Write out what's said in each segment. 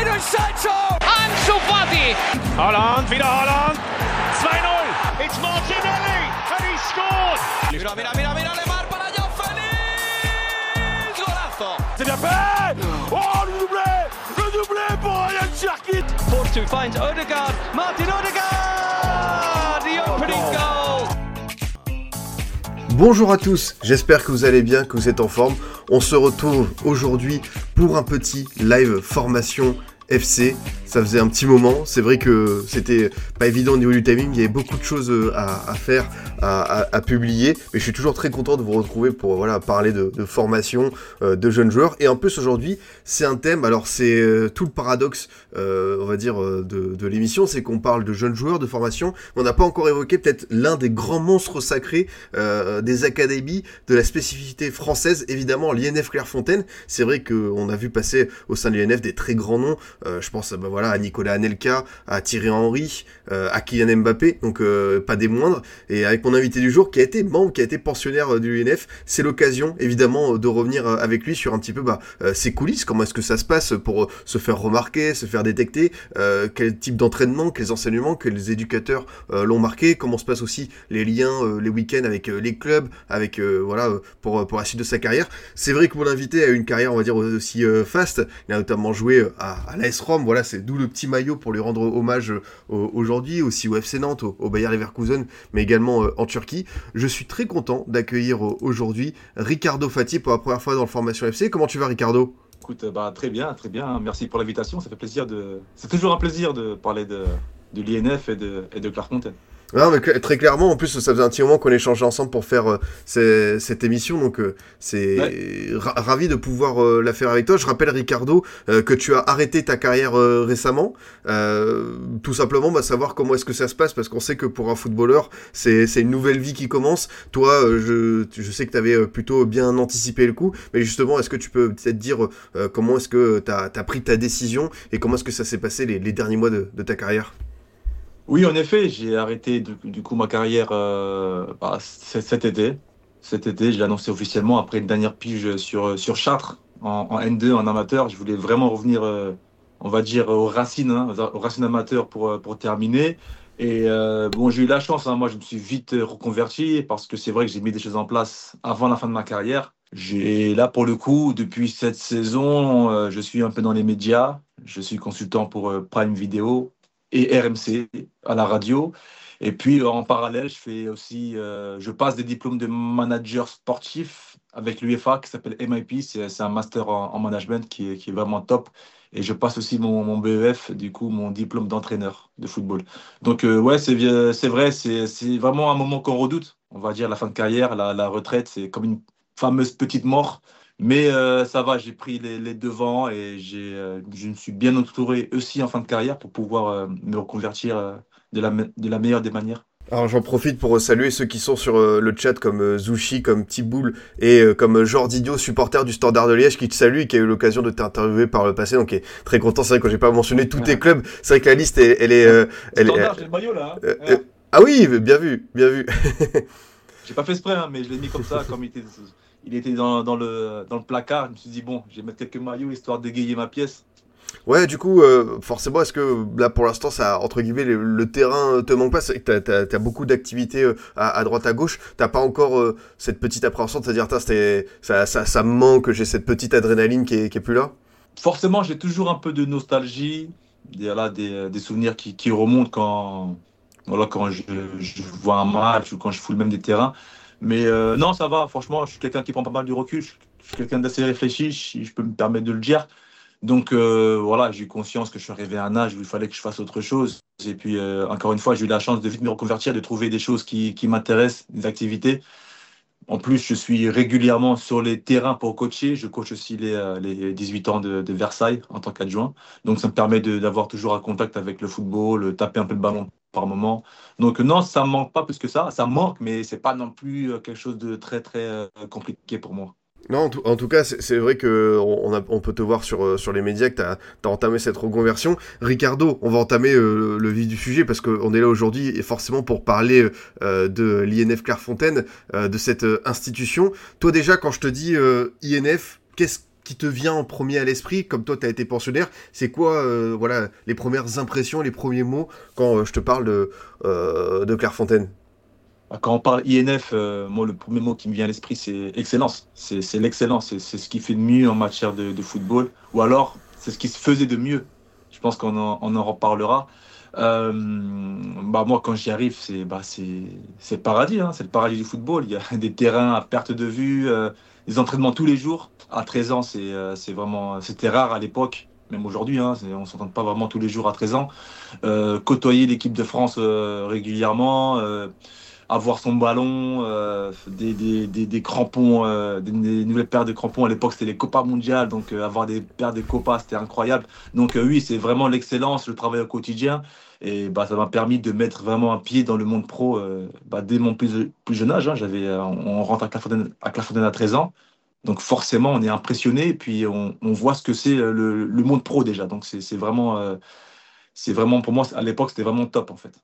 Jadon Sancho! Ansu Fati! Holland, wieder Holland! 2-0! It's Martinelli! And he scored! Mira, mira, mira, mira, Lemar para Joao Félix! Golazo! C'est bien fait! Oh, le doublé! Le doublé pour Ryan Cherkit! Force 2 finds Odegaard. Martin Odegaard! The opening goal! Bonjour à tous, j'espère que vous allez bien, que vous êtes en forme. On se retrouve aujourd'hui pour un petit live formation FC. Ça faisait un petit moment. C'est vrai que c'était pas évident au niveau du timing. Il y avait beaucoup de choses euh, à, faire, à, publier. Mais je suis toujours très content de vous retrouver pour voilà parler de, formation euh, de jeunes joueurs. Et en plus aujourd'hui, c'est un thème. Alors c'est euh, tout le paradoxe, on va dire, de, de l'émission, c'est qu'on parle de jeunes joueurs, de formation. On n'a pas encore évoqué peut-être l'un des grands monstres sacrés des académies, de la spécificité française, évidemment l'INF Clairefontaine. C'est vrai qu'on a vu passer au sein de l'INF des très grands noms. Euh, je pense bah, voilà, à Nicolas Anelka, à Thierry Henry, euh, à Kylian Mbappé, donc euh, pas des moindres. Et avec mon invité du jour, qui a été membre, qui a été pensionnaire euh, du UNF, c'est l'occasion évidemment de revenir avec lui sur un petit peu bah, ses coulisses, comment est-ce que ça se passe pour se faire remarquer, se faire détecter, quel type d'entraînement, quels enseignements, que les éducateurs l'ont marqué, comment se passent aussi les liens, les week-ends avec les clubs, avec voilà pour pour la suite de sa carrière? C'est vrai que mon invité a une carrière, on va dire aussi faste. Il a notamment joué à, à l'AS Rome, voilà, c'est d'où le petit maillot pour lui rendre hommage aujourd'hui, aussi au FC Nantes, au, au Bayer Leverkusen, mais également en Turquie. Je suis très content d'accueillir aujourd'hui Ricardo Fati pour la première fois dans le Formation FC. Comment tu vas, Ricardo? Écoute, bah, très bien, très bien. Merci pour l'invitation. Ça fait plaisir de. C'est toujours un plaisir de parler de, de l'INF et de, et de Clairefontaine. Non, mais très clairement, en plus, ça faisait un petit moment qu'on échangeait ensemble pour faire euh, cette émission, donc euh, c'est ouais. ravi de pouvoir euh, la faire avec toi. Je rappelle, Ricardo, euh, que tu as arrêté ta carrière euh, récemment, tout simplement, bah, savoir comment est-ce que ça se passe, parce qu'on sait que pour un footballeur, c'est une nouvelle vie qui commence. Toi, je, je sais que tu avais plutôt bien anticipé le coup, mais justement, est-ce que tu peux peut-être dire comment est-ce que tu as, as, pris ta décision et comment est-ce que ça s'est passé les, les, derniers mois de, de ta carrière? Oui, en effet, j'ai arrêté du, coup ma carrière euh, bah, cet été. Cet été, je l'ai annoncé officiellement après une dernière pige sur, sur Chartres en, en, N2 en amateur. Je voulais vraiment revenir, euh, on va dire, aux racines, hein, aux racines amateurs pour, pour terminer. Et euh, bon, j'ai eu la chance, hein, moi je me suis vite reconverti parce que c'est vrai que j'ai mis des choses en place avant la fin de ma carrière. J'ai là pour le coup, depuis cette saison, euh, je suis un peu dans les médias. Je suis consultant pour Prime Video, et RMC à la radio. Et puis en parallèle, je fais aussi, euh, je passe des diplômes de manager sportif avec l'UEFA qui s'appelle MIP. C'est un master en, en management qui est, qui est, vraiment top. Et je passe aussi mon, mon BEF, du coup, mon diplôme d'entraîneur de football. Donc euh, ouais, c'est vrai, c'est vraiment un moment qu'on redoute. On va dire la fin de carrière, la, la retraite, c'est comme une fameuse petite mort. Mais euh, ça va, j'ai pris les, les, devants et euh, je me suis bien entouré aussi en fin de carrière pour pouvoir euh, me reconvertir euh, de, la, de la meilleure des manières. Alors j'en profite pour saluer ceux qui sont sur le chat comme Zouchi, comme Tiboul et comme Jordidio, supporter du Standard de Liège qui te salue et qui a eu l'occasion de t'interviewer par le passé. Donc est très content, c'est vrai que j'ai pas mentionné tous tes clubs. C'est vrai que la liste elle, elle est... Euh, elle Standard, j'ai le maillot là. Hein. Euh, ah oui, bien vu, bien vu. j'ai pas fait exprès, hein, mais je l'ai mis comme ça, comme il était il était dans, dans, le, dans le placard. Je me suis dit, bon, je vais mettre quelques maillots histoire d'égayer ma pièce. Ouais, du coup, euh, forcément, est-ce que là, pour l'instant, ça, entre guillemets, le, le, terrain te manque pas? T'as as, as, beaucoup d'activités euh, à, à, droite, à gauche. T'as pas encore euh, cette petite appréhension de te dire, ça, ça, ça me manque, j'ai cette petite adrénaline qui est, qui est plus là? Forcément, j'ai toujours un peu de nostalgie. Il y a là des, des souvenirs qui, qui, remontent quand, voilà, quand je, je, vois un match ou quand je foule même des terrains. Mais euh, non, ça va. Franchement, je suis quelqu'un qui prend pas mal du recul. Je suis quelqu'un d'assez réfléchi, si je peux me permettre de le dire. Donc euh, voilà, j'ai eu conscience que je suis arrivé à un âge où il fallait que je fasse autre chose. Et puis, euh, encore une fois, j'ai eu la chance de vite me reconvertir, de trouver des choses qui, qui m'intéressent, des activités. En plus, je suis régulièrement sur les terrains pour coacher. Je coach aussi les, les 18 ans de, de Versailles en tant qu'adjoint. Donc, ça me permet d'avoir toujours un contact avec le football, taper un peu le ballon par moment. Donc non, ça ne manque pas plus que ça. Ça manque, mais c'est pas non plus quelque chose de très très compliqué pour moi. Non, en tout, cas, c'est vrai que on, peut te voir sur, sur les médias que tu as, entamé cette reconversion. Ricardo, on va entamer euh, le vif du sujet parce qu'on est là aujourd'hui et forcément pour parler euh, de l'INF Clairefontaine, euh, de cette institution. Toi déjà, quand je te dis INF, qu'est-ce qui te vient en premier à l'esprit, comme toi tu as été pensionnaire, c'est quoi voilà, les premières impressions, les premiers mots quand je te parle de, Clairefontaine? Quand on parle INF, moi, le premier mot qui me vient à l'esprit, c'est excellence. C'est l'excellence. C'est ce qui fait de mieux en matière de, de football. Ou alors, c'est ce qui se faisait de mieux. Je pense qu'on en, en reparlera. Euh, bah moi, quand j'y arrive, c'est bah paradis, hein, c'est le paradis du football. Il y a des terrains à perte de vue, euh, des entraînements tous les jours. À 13 ans, c'est euh, vraiment c'était rare à l'époque, même aujourd'hui. Hein, on s'entend pas vraiment tous les jours à 13 ans. Euh, côtoyer l'équipe de France régulièrement avoir son ballon, euh, des, des, des, crampons, euh, des, nouvelles paires de crampons. À l'époque, c'était les Copas mondiales, donc euh, avoir des paires de Copas, c'était incroyable. Donc oui, c'est vraiment l'excellence, le travail au quotidien. Et bah, ça m'a permis de mettre vraiment un pied dans le monde pro bah, dès mon plus, jeune âge. Hein. J'avais, on rentre à Clairefontaine, à à 13 ans. Donc forcément, on est impressionné et puis on, on voit ce que c'est le, le, monde pro déjà. Donc c'est vraiment, c'est vraiment, pour moi, à l'époque, c'était vraiment top en fait.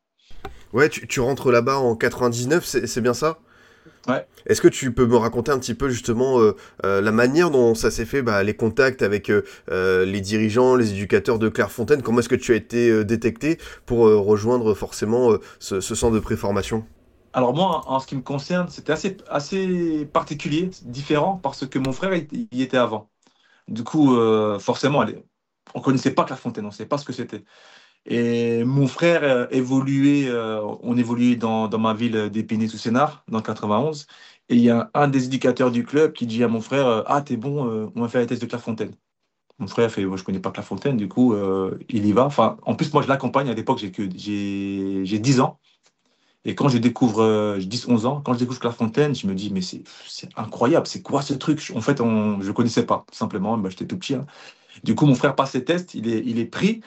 Ouais, tu, rentres là-bas en 99, c'est bien ça? Ouais. Est-ce que tu peux me raconter un petit peu justement euh, euh, la manière dont ça s'est fait, bah, les contacts avec euh, les dirigeants, les éducateurs de Clairefontaine? Comment est-ce que tu as été détecté pour rejoindre forcément ce, centre de préformation? Alors moi, en ce qui me concerne, c'était assez, assez particulier, différent, parce que mon frère y était avant. Du coup, forcément, on ne connaissait pas Clairefontaine, on ne savait pas ce que c'était. Et mon frère euh, évoluait, euh, on évoluait dans, ma ville d'Épinay-sous-Sénard, dans le 91. Et il y a un, des éducateurs du club qui dit à mon frère euh, Ah, t'es bon, on va faire la thèse de Clairefontaine. Mon frère fait Moi, je connais pas Clairefontaine, du coup, il y va. En plus, moi, je l'accompagne. À l'époque, j'ai, j'ai, j'ai 10 ans. Et quand je découvre, j'ai 10-11 ans, quand je découvre Clairefontaine, je me dis, mais c'est, c'est incroyable, c'est quoi ce truc En fait, je ne connaissais pas, simplement, bah, j'étais tout petit. Hein. Du coup, mon frère passe ses tests, il est, il est pris.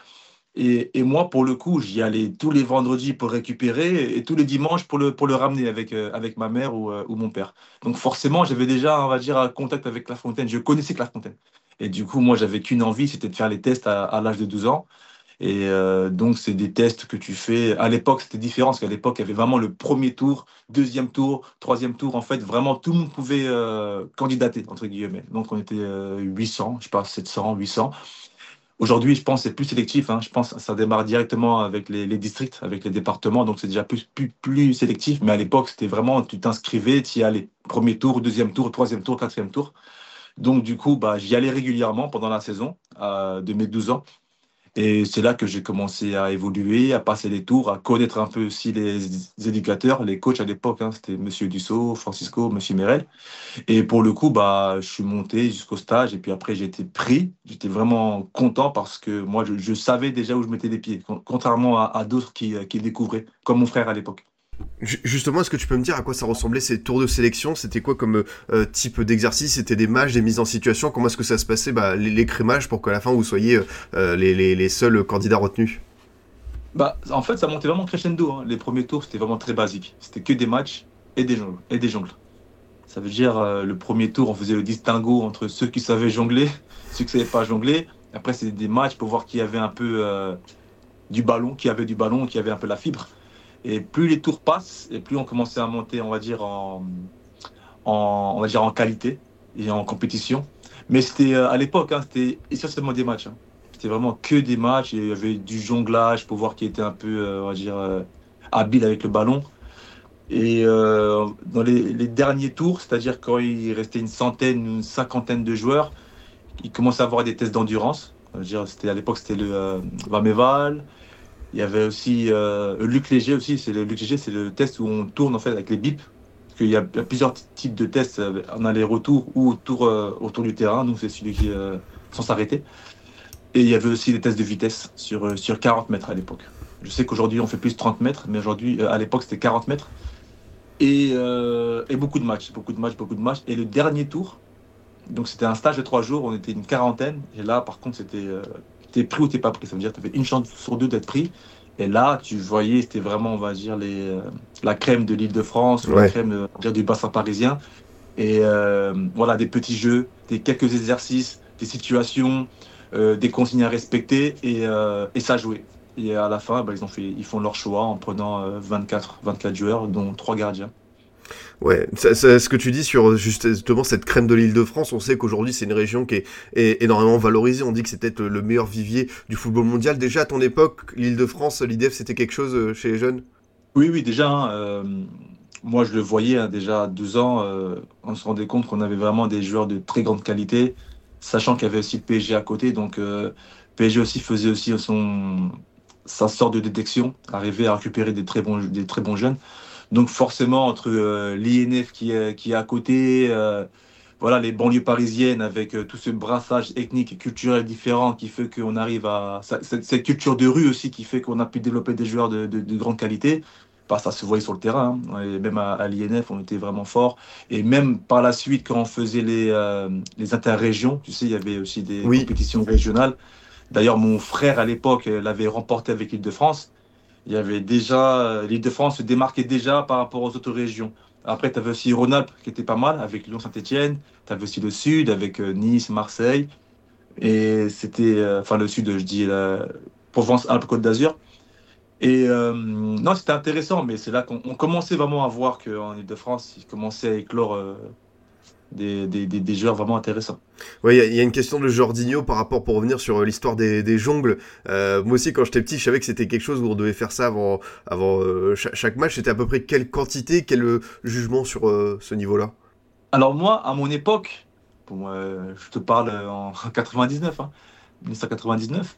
Et, et, moi, pour le coup, j'y allais tous les vendredis pour récupérer et tous les dimanches pour le, ramener avec, euh, avec ma mère ou, euh, ou, mon père. Donc forcément, j'avais déjà, on va dire, un contact avec La Fontaine. Je connaissais La Fontaine. Et du coup, moi, j'avais qu'une envie, c'était de faire les tests à, à l'âge de 12 ans. Et euh, donc, c'est des tests que tu fais. À l'époque, c'était différent, parce qu'à l'époque, il y avait vraiment le premier tour, deuxième tour, troisième tour. En fait, vraiment, tout le monde pouvait euh, candidater, entre guillemets. Donc, on était 800, je sais pas, 700, 800. Aujourd'hui, je pense c'est plus sélectif. Hein. Je pense que ça démarre directement avec les, les districts, avec les départements. Donc, c'est déjà plus, plus, plus, sélectif. Mais à l'époque, c'était vraiment, tu t'inscrivais, tu y allais. Premier tour, deuxième tour, troisième tour, quatrième tour. Donc, du coup, bah, j'y allais régulièrement pendant la saison euh, de mes 12 ans. Et c'est là que j'ai commencé à évoluer, à passer les tours, à connaître un peu aussi les éducateurs, les coachs à l'époque. Hein, C'était Monsieur Dussault, Francisco, Monsieur Merel. Et pour le coup, bah, je suis monté jusqu'au stage. Et puis après, j'ai été pris. J'étais vraiment content parce que moi, je, savais déjà où je mettais les pieds, contrairement à, d'autres qui, qui découvraient, comme mon frère à l'époque. Justement, est-ce que tu peux me dire à quoi ça ressemblait ces tours de sélection? C'était quoi comme euh, type d'exercice? C'était des matchs, des mises en situation? Comment est-ce que ça se passait? Bah, les, crémages pour qu'à la fin vous soyez euh, les, les, seuls candidats retenus bah, En fait, ça montait vraiment crescendo. Hein. Les premiers tours, c'était vraiment très basique. C'était que des matchs et des jongles. Et des. Ça veut dire, euh, le premier tour, on faisait le distinguo entre ceux qui savaient jongler, ceux qui ne savaient pas jongler. Après, c'était des matchs pour voir qui avait un peu du ballon, qui avait du ballon, qui avait un peu la fibre. Et plus les tours passent, et plus on commençait à monter, on va dire, en, en on va dire en qualité et en compétition. Mais c'était euh, à l'époque, hein, c'était essentiellement des matchs. Hein. C'était vraiment que des matchs. il y avait du jonglage pour voir qui était un peu, euh, on va dire, euh, habile avec le ballon. Et dans les, derniers tours, c'est-à-dire quand il restait une centaine, une cinquantaine de joueurs, il commençait à avoir des tests d'endurance. À l'époque, c'était le Vameval, il y avait aussi euh, Luc Léger aussi. C'est le Luc Léger, c'est le test où on tourne en fait avec les bips. Parce qu'il y a plusieurs types de tests euh, en aller-retour ou autour, euh, autour du terrain. Nous, c'est celui qui euh, sans s'arrêter. Et il y avait aussi des tests de vitesse sur, euh, sur 40 mètres à l'époque. Je sais qu'aujourd'hui on fait plus 30 mètres, mais aujourd'hui, à l'époque, c'était 40 mètres. Et, et, beaucoup de matchs, beaucoup de matchs, beaucoup de matchs. Et le dernier tour, donc c'était un stage de trois jours, on était une quarantaine. Et là, par contre, c'était t'es pris ou t'es pas pris. Ça veut dire que tu avais une chance sur deux d'être pris. Et là, tu voyais, c'était vraiment, on va dire, les, euh, la crème de l'île de France, ouais. la crème dire, du bassin parisien. Et euh, voilà, des petits jeux, des quelques exercices, des situations, euh, des consignes à respecter et, euh, et ça jouait. Et à la fin, bah, ils, ont fait, ils font leur choix en prenant 24, euh, 24 joueurs, dont trois gardiens. Ouais, ce que tu dis sur justement cette crème de l'île de France, on sait qu'aujourd'hui c'est une région qui est, énormément valorisée. On dit que c'est peut-être le meilleur vivier du football mondial. Déjà à ton époque, l'île de France, l'IDF, c'était quelque chose euh, chez les jeunes? Oui, oui, déjà. Hein, euh, moi, je le voyais hein, déjà à 12 ans. Euh, on se rendait compte qu'on avait vraiment des joueurs de très grande qualité, sachant qu'il y avait aussi le PSG à côté. Donc, PSG aussi faisait aussi son, sa sorte de détection, arrivait à récupérer des très bons jeunes. Donc forcément, entre euh, l'INF qui est, qui est à côté, euh, voilà, les banlieues parisiennes avec euh, tout ce brassage ethnique et culturel différent qui fait qu'on arrive à... ça- Cette, cette culture de rue aussi qui fait qu'on a pu développer des joueurs de, de- de grande qualité. Bah, ça se voyait sur le terrain. hein. Et même à, à l'INF, on était vraiment fort. Et même par la suite, quand on faisait les, euh, les interrégions, tu sais, il y avait aussi des Oui. compétitions régionales. D'ailleurs, mon frère à l'époque euh, l'avait remporté avec l'Île-de-France. Il y avait déjà, euh, l'Île-de-France se démarquait déjà par rapport aux autres régions. Après, tu avais aussi Rhône-Alpes qui était pas mal avec Lyon-Saint-Etienne. Tu avais aussi le Sud avec euh, Nice, Marseille. Et c'était, euh, enfin, le Sud, je dis la Provence-Alpes-Côte d'Azur. Et non, c'était intéressant, mais c'est là qu'on on commençait vraiment à voir qu'en Ile-de-France, il commençait à éclore des, des, des, des joueurs vraiment intéressants. Ouais, il y, a- il y a une question de Jorginho par rapport pour revenir sur euh, l'histoire des, des jongles. Euh, moi aussi, quand j'étais petit, je savais que c'était quelque chose où on devait faire ça avant, avant euh, cha- chaque match. C'était à peu près quelle quantité, quel euh, jugement sur ce niveau-là? Alors moi, à mon époque, bon, je te parle en 99, hein, 1999,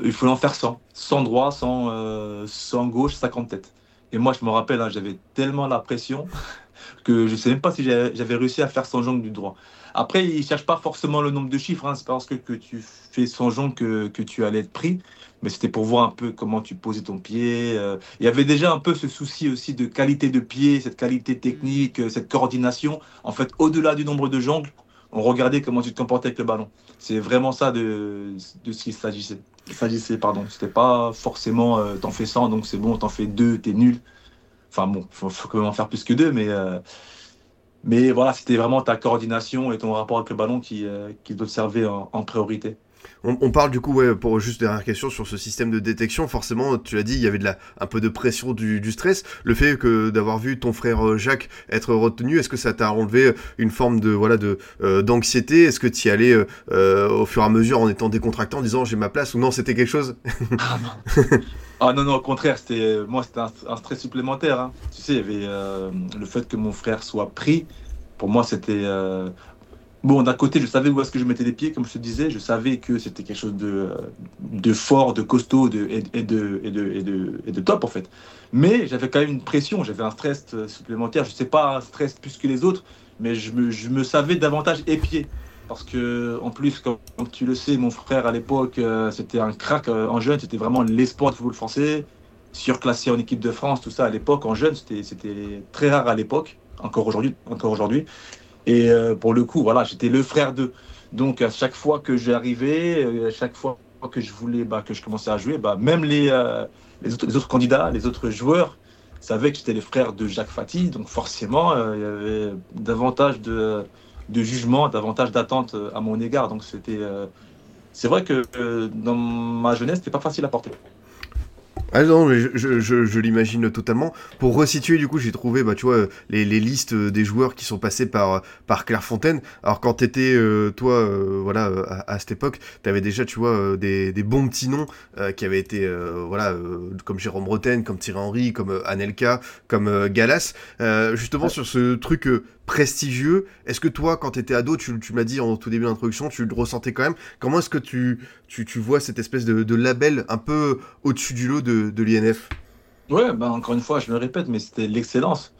il fallait en faire 100. 100 droit, 100, euh, 100 gauche, 50 tête. Et moi, je me rappelle, hein, j'avais tellement la pression que je ne sais même pas si j'avais réussi à faire 100 jongles du droit. Après, ils ne cherchent pas forcément le nombre de chiffres. Hein, c'est pas parce que, que tu fais 100 jongles que, que tu allais être pris. Mais c'était pour voir un peu comment tu posais ton pied. euh. Il y avait déjà un peu ce souci aussi de qualité de pied, cette qualité technique, euh, cette coordination. En fait, au-delà du nombre de jongles, on regardait comment tu te comportais avec le ballon. C'est vraiment ça de, de ce qu'il s'agissait. Il s'agissait, pardon. C'était pas forcément euh, t'en fais 100, donc c'est bon, t'en fais deux, t'es nul. Enfin bon, faut, faut quand même en faire plus que deux, mais, euh, mais voilà, c'était vraiment ta coordination et ton rapport avec le ballon qui, euh, qui doit te servir en, en priorité. On, on parle du coup, ouais, pour juste dernière question sur ce système de détection. Forcément, tu l'as dit, il y avait de la, un peu de pression, du, du stress. Le fait que d'avoir vu ton frère euh, Jacques être retenu, est-ce que ça t'a enlevé une forme de voilà de euh, d'anxiété? Est-ce que tu y allais euh, au fur et à mesure en étant décontracté, en disant j'ai ma place ou non C'était quelque chose? Ah non. ah non, non, au contraire, c'était moi c'était un, stress supplémentaire. hein. Tu sais, il y avait euh, le fait que mon frère soit pris. Pour moi, c'était euh, bon. D'un côté, je savais où est-ce que je mettais les pieds, comme je te disais. Je savais que c'était quelque chose de, fort, de costaud, et, de, top en fait. Mais j'avais quand même une pression, j'avais un stress euh, supplémentaire. Je sais pas un stress plus que les autres, mais je me, je me savais davantage épier. Parce que, en plus, comme, tu le sais, mon frère à l'époque, euh, c'était un crack euh, en jeune, c'était vraiment l'espoir du football français, surclassé en équipe de France, tout ça à l'époque, en jeune, c'était très rare à l'époque, encore aujourd'hui. Encore aujourd'hui. Et euh, pour le coup, voilà, j'étais le frère d'eux. Donc, à chaque fois que j'arrivais, à chaque fois que je voulais, bah, que je commençais à jouer, bah, même les, autres, candidats, les autres joueurs, savaient que j'étais le frère de Jacques Fati. Donc, forcément, il y avait davantage de de jugement, davantage d'attente euh, à mon égard. Donc c'était, euh, c'est vrai que euh, dans ma jeunesse, c'était pas facile à porter. Ah non, mais je, je, je, je l'imagine totalement. Pour resituer, du coup, j'ai trouvé, bah, tu vois, les, les listes des joueurs qui sont passés par, par Clairefontaine. Alors, quand t'étais, euh, toi, euh, voilà, à, à cette époque, t'avais déjà, tu vois, des, des bons petits noms euh, qui avaient été, voilà, comme Jérôme Bretagne, comme Thierry Henry, comme Anelka, comme Galas. Justement, sur ce truc prestigieux, est-ce que toi, quand t'étais ado, tu, tu m'as dit en tout début d'introduction, tu le ressentais quand même Comment est-ce que tu, tu, tu vois cette espèce de, de label un peu au-dessus du lot de, l'INF Ouais, bah, encore une fois, je me répète, mais c'était l'excellence.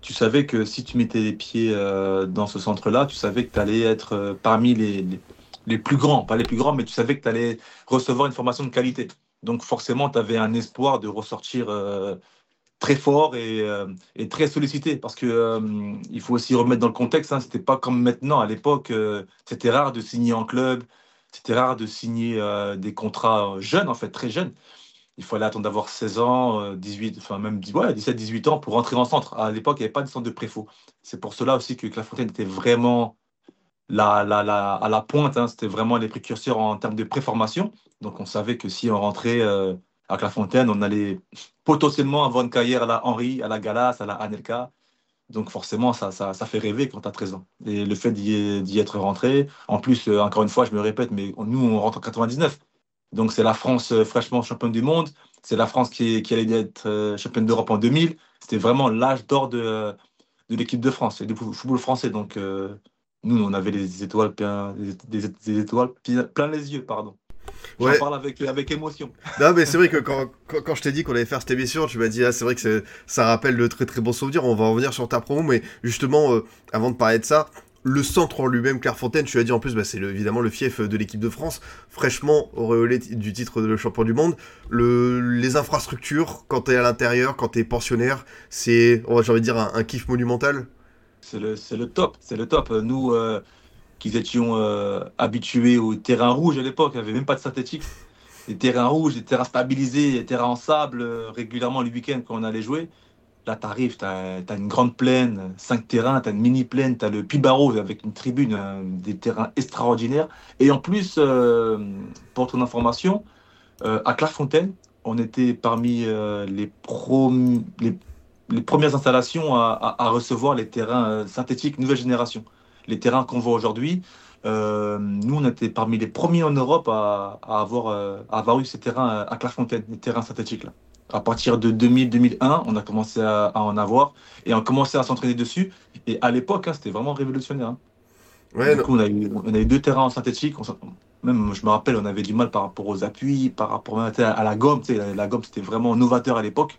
Tu savais que si tu mettais les pieds euh, dans ce centre-là, tu savais que tu allais être euh, parmi les, les, les plus grands, pas les plus grands, mais tu savais que tu allais recevoir une formation de qualité. Donc forcément, tu avais un espoir de ressortir euh, très fort et, euh, et très sollicité parce que euh, il faut aussi remettre dans le contexte. Hein, c'était pas comme maintenant. À l'époque, euh, c'était rare de signer en club. C'était rare de signer des contrats jeunes, en fait, très jeunes. Il fallait attendre d'avoir 16 ans, euh, 18, enfin même ouais, 17, 18 ans pour rentrer en centre. À l'époque, il n'y avait pas de centre de préfaux. C'est pour cela aussi que Clairefontaine était vraiment à la pointe. Hein. C'était vraiment les précurseurs en termes de préformation. Donc on savait que si on rentrait à Clairefontaine, on allait potentiellement avoir une carrière à la Henri, à la Galas, à la Anelka. Donc forcément, ça, ça, ça fait rêver quand tu as 13 ans. Et le fait d'y être rentré, en plus, euh, encore une fois, je me répète, mais nous, on rentre en 99. Donc c'est la France euh, fraîchement championne du monde, c'est la France qui, allait être euh, championne d'Europe en 2000. C'était vraiment l'âge d'or de, l'équipe de France et du football français. Donc nous, on avait les étoiles, plein, des, des étoiles plein les yeux. pardon. J'en ouais. parle avec, avec émotion. Non, mais c'est vrai que quand, quand, quand je t'ai dit qu'on allait faire cette émission, tu m'as dit, ah, c'est vrai que ça rappelle de très très bons souvenirs. On va revenir sur ta promo, mais justement, euh, avant de parler de ça, le centre en lui-même, Clairefontaine, tu as dit en plus, bah, c'est évidemment le fief de l'équipe de France, fraîchement auréolé du titre de champion du monde. Le, les infrastructures, quand tu es à l'intérieur, quand tu es pensionnaire, c'est, j'ai envie de dire, un, un kiff monumental. C'est le, le top, c'est le top. Nous, euh, qu'ils étions euh, habitués au terrain rouge à l'époque, il n'y avait même pas de synthétique. Des terrains rouges, des terrains stabilisés, des terrains en sable, euh, régulièrement le week-end quand on allait jouer. Là, tu arrives, tu as, une grande plaine, cinq terrains, tu as une mini plaine, tu as le Pibaro avec une tribune, euh, des terrains extraordinaires. Et en plus, pour ton information, à Clairefontaine, on était parmi les, premières installations à, recevoir les terrains synthétiques nouvelle génération les terrains qu'on voit aujourd'hui. Euh, nous, on était parmi les premiers en Europe à, avoir, euh, à avoir, eu ces terrains à Clairefontaine, les terrains synthétiques. Là. À partir de 2000-2001, on a commencé à, en avoir et on a commencé à s'entraîner dessus. Et à l'époque, hein, c'était vraiment révolutionnaire. Hein. Ouais, du coup, on a, eu, on a, eu, deux terrains en synthétique. même, je me rappelle, on avait du mal par rapport aux appuis, par rapport à, la gomme. La, la gomme, c'était vraiment novateur à l'époque.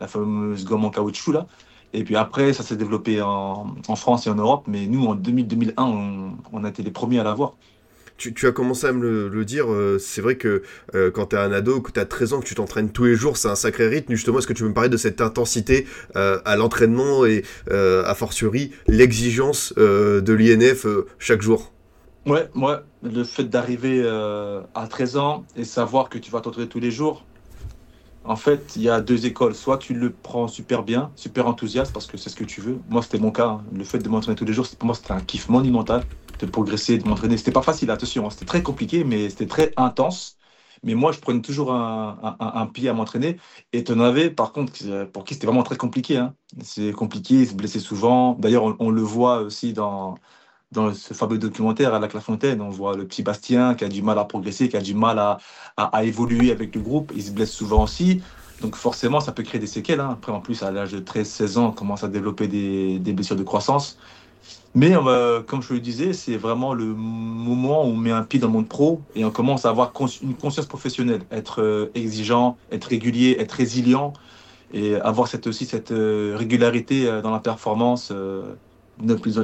La fameuse gomme en caoutchouc, là. Et puis après, ça s'est développé en, France et en Europe, mais nous, en 2000-2001, on, a été les premiers à l'avoir. Tu, tu, as commencé à me le, dire, euh, c'est vrai que euh, quand tu es un ado, que tu as 13 ans, que tu t'entraînes tous les jours, c'est un sacré rythme. Justement, est-ce que tu peux me parler de cette intensité euh, à l'entraînement et à fortiori l'exigence de l'INF chaque jour? Ouais, ouais, le fait d'arriver à 13 ans et savoir que tu vas t'entraîner tous les jours, en fait, il y a deux écoles. Soit tu le prends super bien, super enthousiaste parce que c'est ce que tu veux. Moi, c'était mon cas. Hein. Le fait de m'entraîner tous les jours, pour moi, c'était un kiff monumental de progresser, de m'entraîner. C'était pas facile, attention. Hein. C'était très compliqué, mais c'était très intense. Mais moi, je prenais toujours un, pied à m'entraîner. Et tu en avais, par contre, pour qui c'était vraiment très compliqué. Hein. C'est compliqué, il se blessait souvent. D'ailleurs, on, le voit aussi dans, dans ce fameux documentaire à la Clairefontaine, on voit le petit Bastien qui a du mal à progresser, qui a du mal à, à, évoluer avec le groupe. Il se blesse souvent aussi. Donc forcément, ça peut créer des séquelles. Hein. Après, en plus, à l'âge de 13-16 ans, on commence à développer des, des blessures de croissance. Mais comme je le disais, c'est vraiment le moment où on met un pied dans le monde pro et on commence à avoir une conscience professionnelle, être euh, exigeant, être régulier, être résilient et avoir cette, aussi cette euh, régularité euh, dans la performance de plus,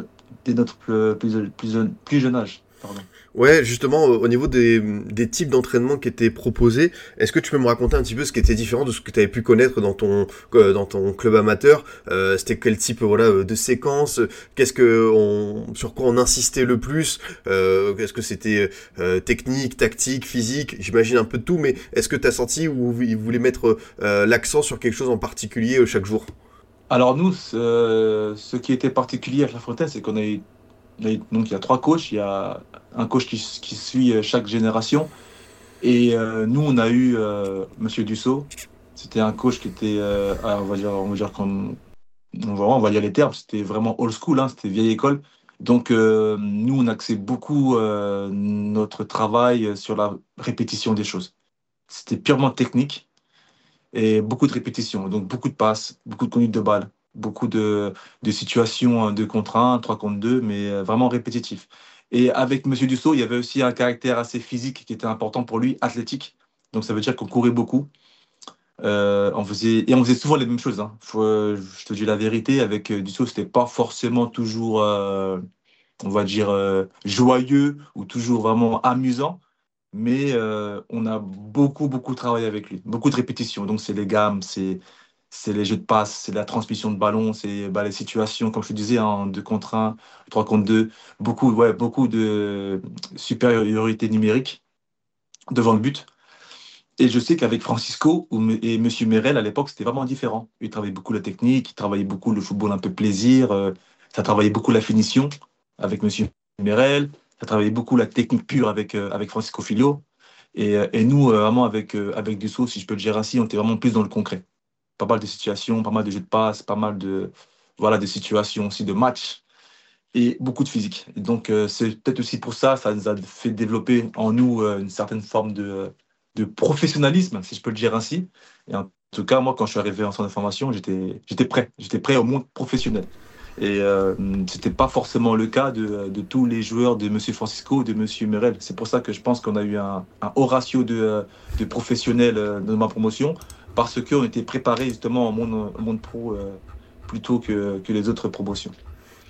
dès notre plus, plus, plus, jeune âge. Pardon. Ouais, justement, au niveau des, des types d'entraînement qui étaient proposés, est-ce que tu peux me raconter un petit peu ce qui était différent de ce que tu avais pu connaître dans ton euh, dans ton club amateur? Euh, C'était quel type voilà de séquence? Qu'est-ce que on sur quoi on insistait le plus? Euh, Est-ce que c'était euh, technique, tactique, physique? J'imagine un peu de tout, mais est-ce que tu as senti où ils voulaient mettre euh, l'accent sur quelque chose en particulier chaque jour? Alors nous, ce, qui était particulier avec la Fontaine, c'est qu'on a, eu, donc y a trois coachs. Il y a un coach qui, suit chaque génération. Et euh, nous, on a eu euh, Monsieur Dussault. C'était un coach qui était, euh, on va dire, on va dire qu'on, on va, dire les termes. C'était vraiment old school, hein, c'était vieille école. Donc nous, on axait beaucoup notre travail sur la répétition des choses. C'était purement technique et beaucoup de répétitions, donc beaucoup de passes, beaucoup de conduite de balle, beaucoup de, de situations 2 contre 1, 3 contre 2, mais euh, vraiment répétitif. Et avec M. Dussault, il y avait aussi un caractère assez physique qui était important pour lui, athlétique. Donc ça veut dire qu'on courait beaucoup. Euh, on faisait, et on faisait souvent les mêmes choses. Hein. je te dis la vérité, avec euh, Dussault, c'était pas forcément toujours, on va dire, joyeux ou toujours vraiment amusant mais euh, on a beaucoup, beaucoup travaillé avec lui, beaucoup de répétitions. Donc, c'est les gammes, c'est c'est les jeux de passe, c'est la transmission de ballon, c'est bah, les situations, comme je te disais, en 2 contre 1, 3 contre 2, beaucoup, ouais, beaucoup de supériorité numérique devant le but. Et je sais qu'avec Francisco et M. Merel, à l'époque, c'était vraiment différent. Il travaillait beaucoup la technique, il travaillait beaucoup le football un peu plaisir, euh, ça travaillait beaucoup la finition avec M. Merel, a travaillé beaucoup la technique pure avec, euh, avec Francisco Filio. Et, euh, et nous, euh, vraiment, avec, avec Dussault, si je peux le dire ainsi, on était vraiment plus dans le concret. Pas mal de situations, pas mal de jeux de passe, pas mal de, voilà, des situations aussi de match et beaucoup de physique. Donc, c'est peut-être aussi pour ça, ça nous a fait développer en nous une certaine forme de, de, professionnalisme, si je peux le dire ainsi. Et en tout cas, moi, quand je suis arrivé en centre de formation, j'étais prêt. J'étais prêt au monde professionnel. Et euh, ce n'était pas forcément le cas de, tous les joueurs de M. Francisco ou de M. Merel. C'est pour ça que je pense qu'on a eu un, haut ratio de, professionnels de ma promotion, parce qu'on était préparés justement au monde, pro plutôt que, que les autres promotions.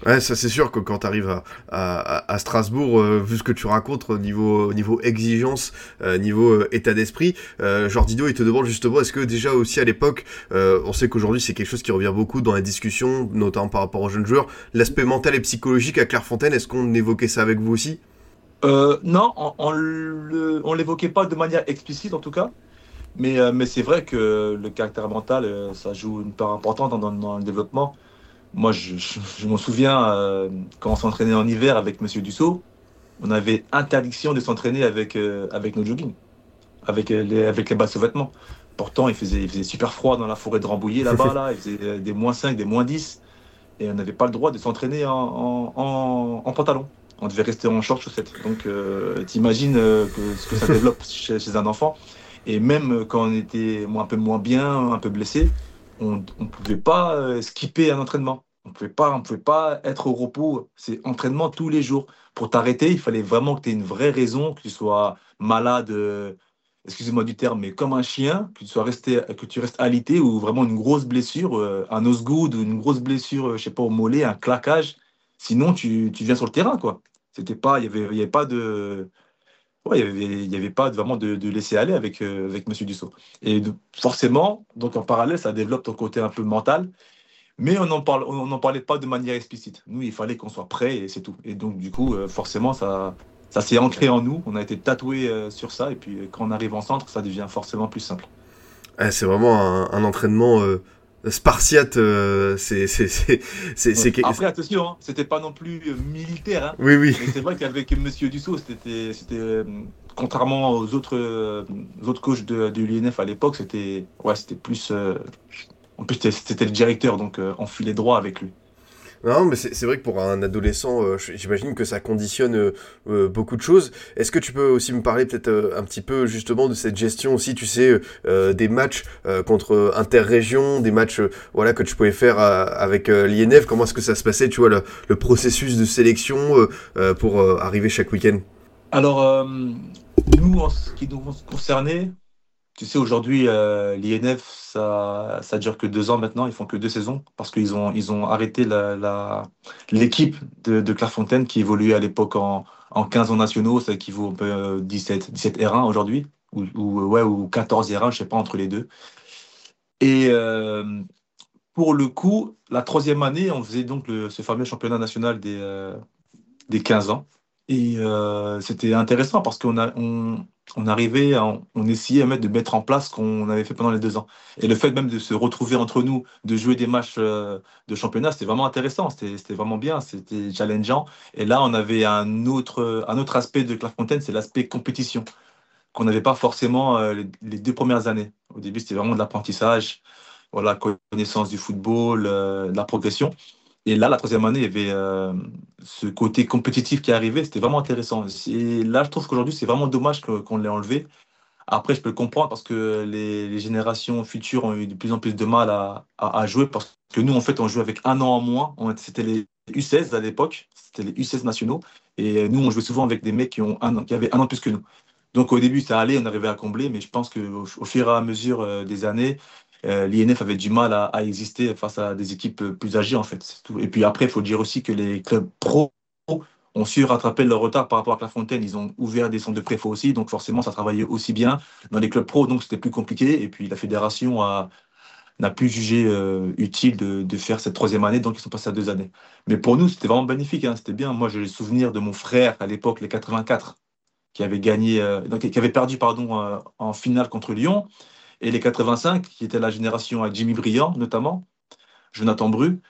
Ça c'est sûr que quand tu arrives à, Strasbourg, euh, vu ce que tu racontes au niveau, niveau exigence, euh, niveau euh, état d'esprit, euh, Jordido il te demande justement, est-ce que déjà aussi à l'époque, euh, on sait qu'aujourd'hui c'est quelque chose qui revient beaucoup dans la discussion, notamment par rapport aux jeunes joueurs, l'aspect mental et psychologique à Clairefontaine, est-ce qu'on évoquait ça avec vous aussi? Non, on, on l'évoquait pas de manière explicite en tout cas. Mais, c'est vrai que le caractère mental, ça joue une part importante dans le développement. Moi, je, je, je m'en souviens euh, quand on s'entraînait en hiver avec Monsieur Dussault, on avait interdiction de s'entraîner avec, euh, avec nos joggings, avec les, avec les bas sous-vêtements. Pourtant, il faisait, il faisait super froid dans la forêt de Rambouillet là-bas, là. il faisait des moins 5, des moins 10, et on n'avait pas le droit de s'entraîner en, en, en, en, pantalon. On devait rester en short chaussettes. Donc, euh, t'imagines euh, ce que ça développe chez, chez, un enfant. Et même quand on était un peu moins bien, un peu blessé, on ne pouvait pas euh, skipper un entraînement. On ne pouvait pas, être au repos. C'est entraînement tous les jours. Pour t'arrêter, il fallait vraiment que tu aies une vraie raison, que tu sois malade, euh, excusez-moi du terme, mais comme un chien, que tu, restes alité ou vraiment une grosse blessure, euh, un osgood ou une grosse blessure, je sais pas, au mollet, un claquage. Sinon, tu, viens sur le terrain, quoi. Il y avait, y avait pas de, ouais, il n'y avait, pas vraiment de, laisser aller avec, euh, M. Dussault. Et forcément, donc en parallèle, ça développe ton côté un peu mental, mais on n'en parlait pas de manière explicite. Nous, il fallait qu'on soit prêt et c'est tout. Et donc, du coup, euh, forcément, ça, s'est ancré en nous. On a été tatoué euh, sur ça. Et puis, quand on arrive en centre, ça devient forcément plus simple. c'est vraiment un entraînement spartiate, euh, c'est c'est c'est c'est ouais. Après attention, hein, c'était pas non plus euh, militaire. Hein. Oui oui. C'est vrai qu'avec Monsieur Dussault, c'était c'était euh, contrairement aux autres euh, aux autres coachs de, de l'INF à l'époque, c'était ouais c'était plus euh, en plus c'était le directeur donc on filait droit avec lui. Non, mais c'est vrai que pour un adolescent, euh, j'imagine que ça conditionne euh, euh, beaucoup de choses. Est-ce que tu peux aussi me parler peut-être euh, un petit peu justement de cette gestion aussi, tu sais, des matchs contre interrégions, des matchs voilà que tu pouvais faire avec l'INF Comment est-ce que ça se passait, tu vois, le, le processus de sélection pour arriver chaque week-end? Alors, nous, en ce qui nous concernait, tu sais, aujourd'hui, euh, l'INF, ça, ça dure que deux ans maintenant. Ils font que deux saisons parce qu'ils ont, ils ont arrêté l'équipe de, Clairefontaine qui évoluait à l'époque en, en 15 ans nationaux. Ça équivaut un peu 17, 17 R1 aujourd'hui ou, ou, ouais, ou 14 R1, je sais pas, entre les deux. Et euh, pour le coup, la troisième année, on faisait donc le, ce fameux championnat national des, euh, des 15 ans. Et euh, c'était intéressant parce qu'on a, on arrivait, à, on essayait de mettre en place ce qu'on avait fait pendant les deux ans. Et le fait même de se retrouver entre nous, de jouer des matchs euh, de championnat, c'était vraiment intéressant, c'était vraiment bien, c'était challengeant. Et là, on avait un autre, un autre aspect de Clairefontaine, c'est l'aspect compétition, qu'on n'avait pas forcément euh, les, deux premières années. Au début, c'était vraiment de l'apprentissage, voilà, connaissance du football, euh, la progression. Et là, la troisième année, il y avait euh, ce côté compétitif qui arrivé. C'était vraiment intéressant. Et là, je trouve qu'aujourd'hui, c'est vraiment dommage qu'on qu l'ait enlevé. Après, je peux le comprendre parce que les, générations futures ont eu de plus en plus de mal à, jouer parce que nous, en fait, on jouait avec un an en moins. C'était les U16 à l'époque, c'était les U16 nationaux. Et nous, on jouait souvent avec des mecs qui, ont qui avaient un an plus que nous. Donc au début, ça allait, on arrivait à combler, mais je pense qu'au au fur et à mesure euh, des années, euh, l'INF avait du mal à, exister face à des équipes plus âgées, en fait. Et puis après, il faut dire aussi que les clubs pro ont su rattraper leur retard par rapport à Clairefontaine. Ils ont ouvert des centres de préfaux aussi, donc forcément, ça travaillait aussi bien dans les clubs pro, donc c'était plus compliqué. Et puis la fédération a n'a plus jugé euh, utile de, faire cette troisième année, donc ils sont passés à deux années. Mais pour nous, c'était vraiment bénéfique, hein, c'était bien. Moi, j'ai le souvenir de mon frère à l'époque, les 84, qui avait gagné, euh, qui avait perdu pardon, en finale contre Lyon et les 85, qui était la génération à Jimmy Briand notamment, Jonathan Bru.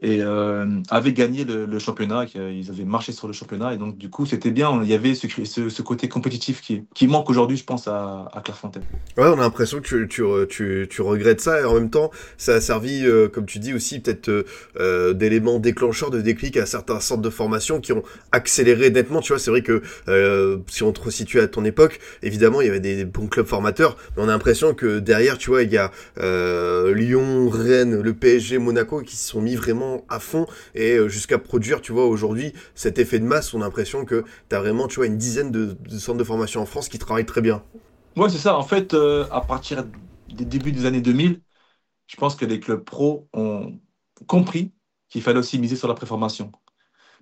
Et euh, avaient gagné le, le championnat, qui- ils avaient marché sur le championnat, et donc du coup c'était bien, il y avait ce, ce, ce côté compétitif qui, qui manque aujourd'hui, je pense, à, à Clairefontaine. Ouais, on a l'impression que tu, tu, tu, tu regrettes ça et en même temps, ça a servi, euh, comme tu dis aussi, peut-être euh, euh, d'éléments déclencheurs, de déclic à certains centres de formation qui ont accéléré nettement. Tu vois, c'est vrai que euh, si on te resitue à ton époque, évidemment, il y avait des bons clubs formateurs, mais on a l'impression que derrière, tu vois, il y a euh, Lyon, Rennes, le PSG, Monaco qui se sont mis vraiment à fond et euh, jusqu'à produire, tu vois, aujourd'hui, cet effet de masse. On a l'impression que tu as vraiment, tu vois, une dizaine de, centres de formation en France qui travaillent très bien. Ouais, c'est ça. En fait, euh, à partir des débuts des années 2000, je pense que les clubs pro ont compris qu'il fallait aussi miser sur la préformation.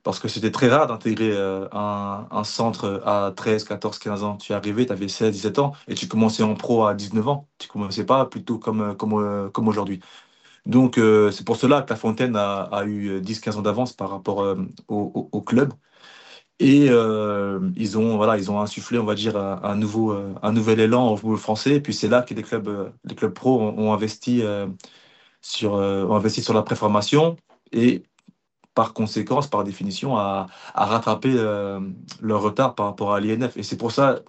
Parce que c'était très rare d'intégrer euh, un, centre à 13, 14, 15 ans. Tu es arrivé, tu avais 16, 17 ans et tu commençais en pro à 19 ans. Tu commençais pas plutôt comme, comme, comme aujourd'hui. Donc, euh, c'est pour cela que La Fontaine a, eu 10-15 ans d'avance par rapport euh, au, club. Et euh, ils ont voilà, ils ont insufflé, on va dire, un, nouveau euh, un nouvel élan au football français. Et puis c'est là que les clubs euh, les clubs pro ont, investi euh, sur euh, ont investi sur la préformation et par conséquence, par définition, à, à rattraper euh, leur retard par rapport à l'INF. Et c'est pour ça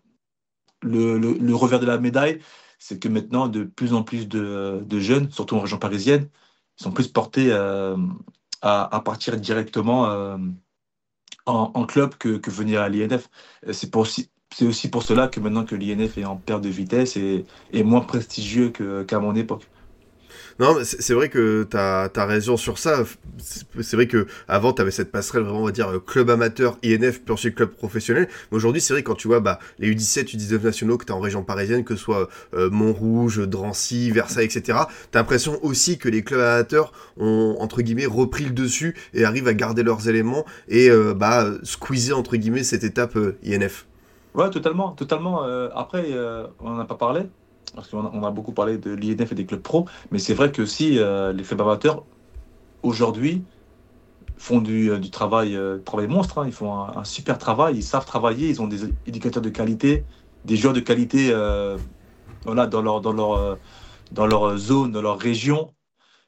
le revers de la médaille, c'est que maintenant de plus en plus de, jeunes, surtout en région parisienne, sont plus portés euh, à, partir directement. euh, en, club que, venir à l'INF. C'est aussi, pour cela que maintenant que l'INF est en perte de vitesse et est moins prestigieux qu'à mon époque. Non, c'est vrai que t'as as raison sur ça. C'est vrai que avant t'avais cette passerelle vraiment, on va dire, euh, club amateur, INF, puis ensuite club professionnel. Mais aujourd'hui, c'est vrai quand tu vois bah, les U17, U19 nationaux que t'as en région parisienne, que ce soit euh, Montrouge, Drancy, Versailles, etc. T'as l'impression aussi que les clubs amateurs ont entre guillemets repris le dessus et arrivent à garder leurs éléments et euh, bah squeezer entre guillemets cette étape INF. Ouais, totalement, totalement. Après, on n'en a pas parlé, parce qu'on a, beaucoup parlé de l'INF et des clubs pro, mais c'est vrai que si euh, les clubs amateurs, aujourd'hui, font du, euh, travail, euh, travail monstre, hein. ils font un, super travail, ils savent travailler, ils ont des éducateurs de qualité, des joueurs de qualité voilà, dans, leur, dans, leur, dans leur zone, dans leur région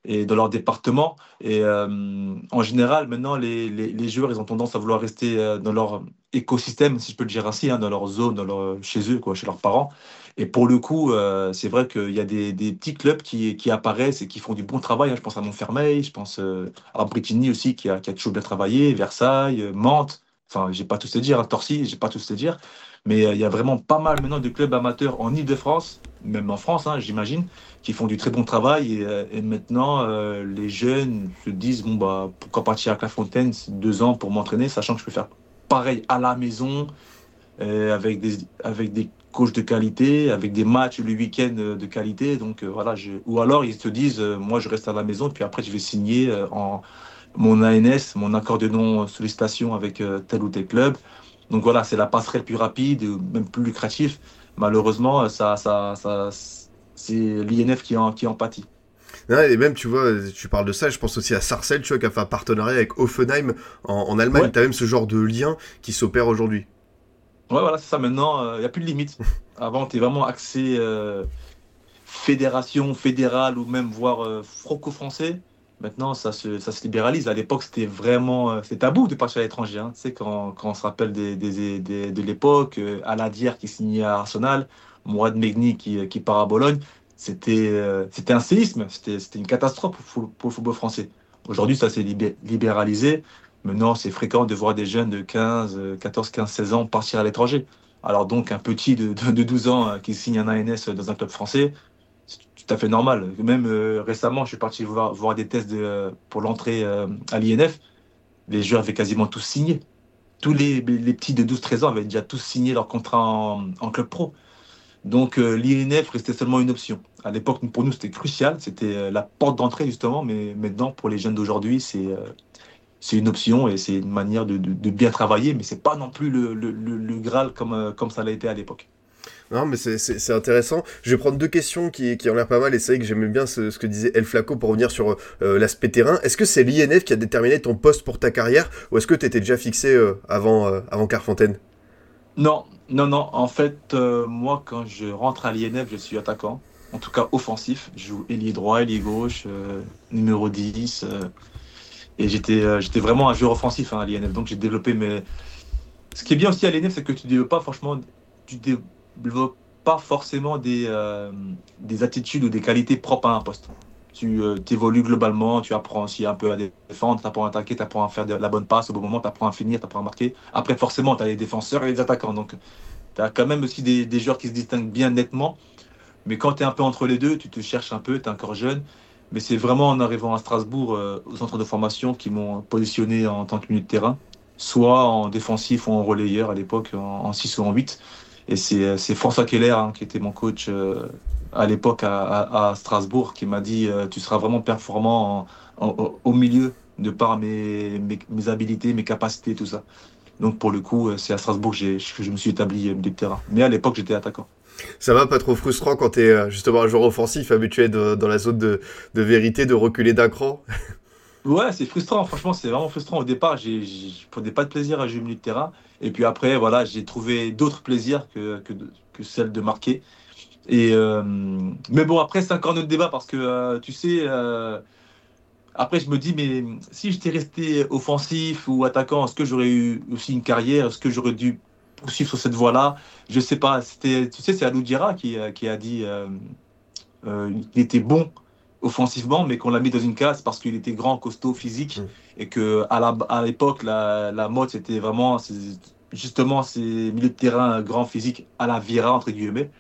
et dans leur département. Et en général, maintenant, les, les, joueurs, ils ont tendance à vouloir rester dans leur écosystème, si je peux le dire ainsi, hein, dans leur zone, chez eux, chez leurs parents. Et pour le coup, euh, c'est vrai qu'il y a des, petits clubs qui, apparaissent et qui font du bon travail. hein. Je pense à Montfermeil, je pense euh, à Bretigny aussi, qui a, toujours bien travaillé, Versailles, euh, Mantes. Enfin, j'ai pas tous les dire, hein, Torcy, j'ai pas tous les dire. Mais il y a vraiment pas mal maintenant de clubs amateurs en Ile-de-France, même en France, hein, j'imagine, qui font du très bon travail. Et, maintenant, les jeunes se disent bon, bah, pourquoi partir à Clairefontaine deux ans pour m'entraîner, sachant que je peux faire pareil à la maison, avec, des, avec des coachs de qualité, avec des matchs le week-end euh, de qualité. Donc euh, voilà, je... Ou alors ils se disent euh, moi, je reste à la maison, puis après, je vais signer euh, en mon ANS, mon accord de non-sollicitation avec euh, tel ou tel club. Donc voilà, c'est la passerelle plus rapide, euh, même plus lucratif. Malheureusement, ça, ça, ça, c'est l'INF qui en, qui en pâtit. Ouais, et même, tu vois, tu parles de ça, je pense aussi à Sarcelles, tu vois, qui a fait un partenariat avec Offenheim en, en Allemagne. Ouais. T'as même ce genre de lien qui s'opère aujourd'hui. Ouais, voilà, c'est ça. Maintenant, il n'y a plus de limite. Avant, tu es vraiment axé euh, fédération, fédérale ou même voire euh, franco-français. Maintenant, ça se, ça se libéralise. À l'époque, c'était vraiment euh, c'est tabou de partir à l'étranger. Hein. Tu sais, quand, quand on se rappelle des, des, des- de l'époque, euh, Aladier qui signait à Arsenal, Mourad Megni qui, qui part à Bologne, c'était euh, un séisme, c'était c'était une catastrophe pour, pour le football français. Aujourd'hui, ça s'est libé- libéralisé. Maintenant, c'est fréquent de voir des jeunes de 15, euh, 14, 15, 16 ans partir à l'étranger. Alors donc, un petit de, de, de 12 ans euh, qui signe un ANS dans un club français, c'est tout à fait normal. Même euh, récemment, je suis parti voir, des tests euh, pour l'entrée à l'INF. Les joueurs avaient quasiment tous signé. Tous les, petits de 12-13 ans avaient déjà tous signé leur contrat en, club pro. Donc l'INF restait seulement une option. À l'époque, pour nous, c'était crucial. C'était la porte d'entrée, justement. Mais maintenant, pour les jeunes d'aujourd'hui, c'est c'est une option et c'est une manière de, de- de bien travailler. Mais c'est pas non plus le, le- le- le Graal comme, euh, comme ça l'a été à l'époque. Non, mais c'est- intéressant. Je vais prendre deux questions qui, qui ont l'air pas mal, et c'est vrai que j'aimais bien ce, ce que disait El Flaco pour revenir sur euh, l'aspect terrain. Est-ce que c'est l'INF qui a déterminé ton poste pour ta carrière, ou est-ce que tu étais déjà fixé euh, avant, euh, avant Carfontaine? Non, non, non. En fait, moi, quand je rentre à l'INF, je suis attaquant. En tout cas, offensif. Je joue ailier droit, ailier gauche, numéro 10. Et j'étais euh, j'étais vraiment un joueur offensif hein, à l'INF. Donc j'ai développé mes. Ce qui est bien aussi à l'INF, c'est que tu développes pas franchement, tu développes pas forcément des, euh, des attitudes ou des qualités propres à un poste. Tu euh, évolues globalement, tu apprends aussi un peu à défendre, tu apprends à attaquer, tu apprends à faire la bonne passe au bon moment, tu apprends à finir, tu apprends à marquer. Après, forcément, tu as les défenseurs et les attaquants. Donc, tu as quand même aussi des, des joueurs qui se distinguent bien nettement. Mais quand tu es un peu entre les deux, tu te cherches un peu, tu es encore jeune. Mais c'est vraiment en arrivant à Strasbourg, euh, au centre de formation, qui m'ont positionné en tant que milieu de terrain, soit en défensif ou en relayeur à l'époque, en, en 6 ou en 8. Et c'est euh, c'est François Keller, hein, qui était mon coach euh, à l'époque à, Strasbourg, qui m'a dit euh, Tu seras vraiment performant au milieu de par mes, mes, mes habilités, mes capacités, tout ça. Donc pour le coup, c'est à Strasbourg que, je me suis établi milieu de terrain. Mais à l'époque, j'étais attaquant. Ça va pas trop frustrant quand t'es euh, justement un joueur offensif habitué dans la zone de, vérité de reculer d'un cran? Ouais, c'est frustrant. Franchement, c'est vraiment frustrant. Au départ, j'ai- je prenais pas de plaisir à jouer au milieu de terrain. Et puis après, voilà, j'ai trouvé d'autres plaisirs que, celle de marquer. Euh, mais bon, après, c'est encore notre débat parce que, euh, tu sais, après, je me dis, mais si j'étais resté offensif ou attaquant, est-ce que j'aurais eu aussi une carrière? Est-ce que j'aurais dû poursuivre sur cette voie-là Je sais pas. C'était, tu sais, c'est Alou Dira qui, euh, qui a dit euh, euh, il était bon offensivement, mais qu'on l'a mis dans une case parce qu'il était grand, costaud, physique, Mm. et que à la- à l'époque, la, la mode, c'était vraiment justement ces milieux de terrain grand physique à la Vira, entre guillemets.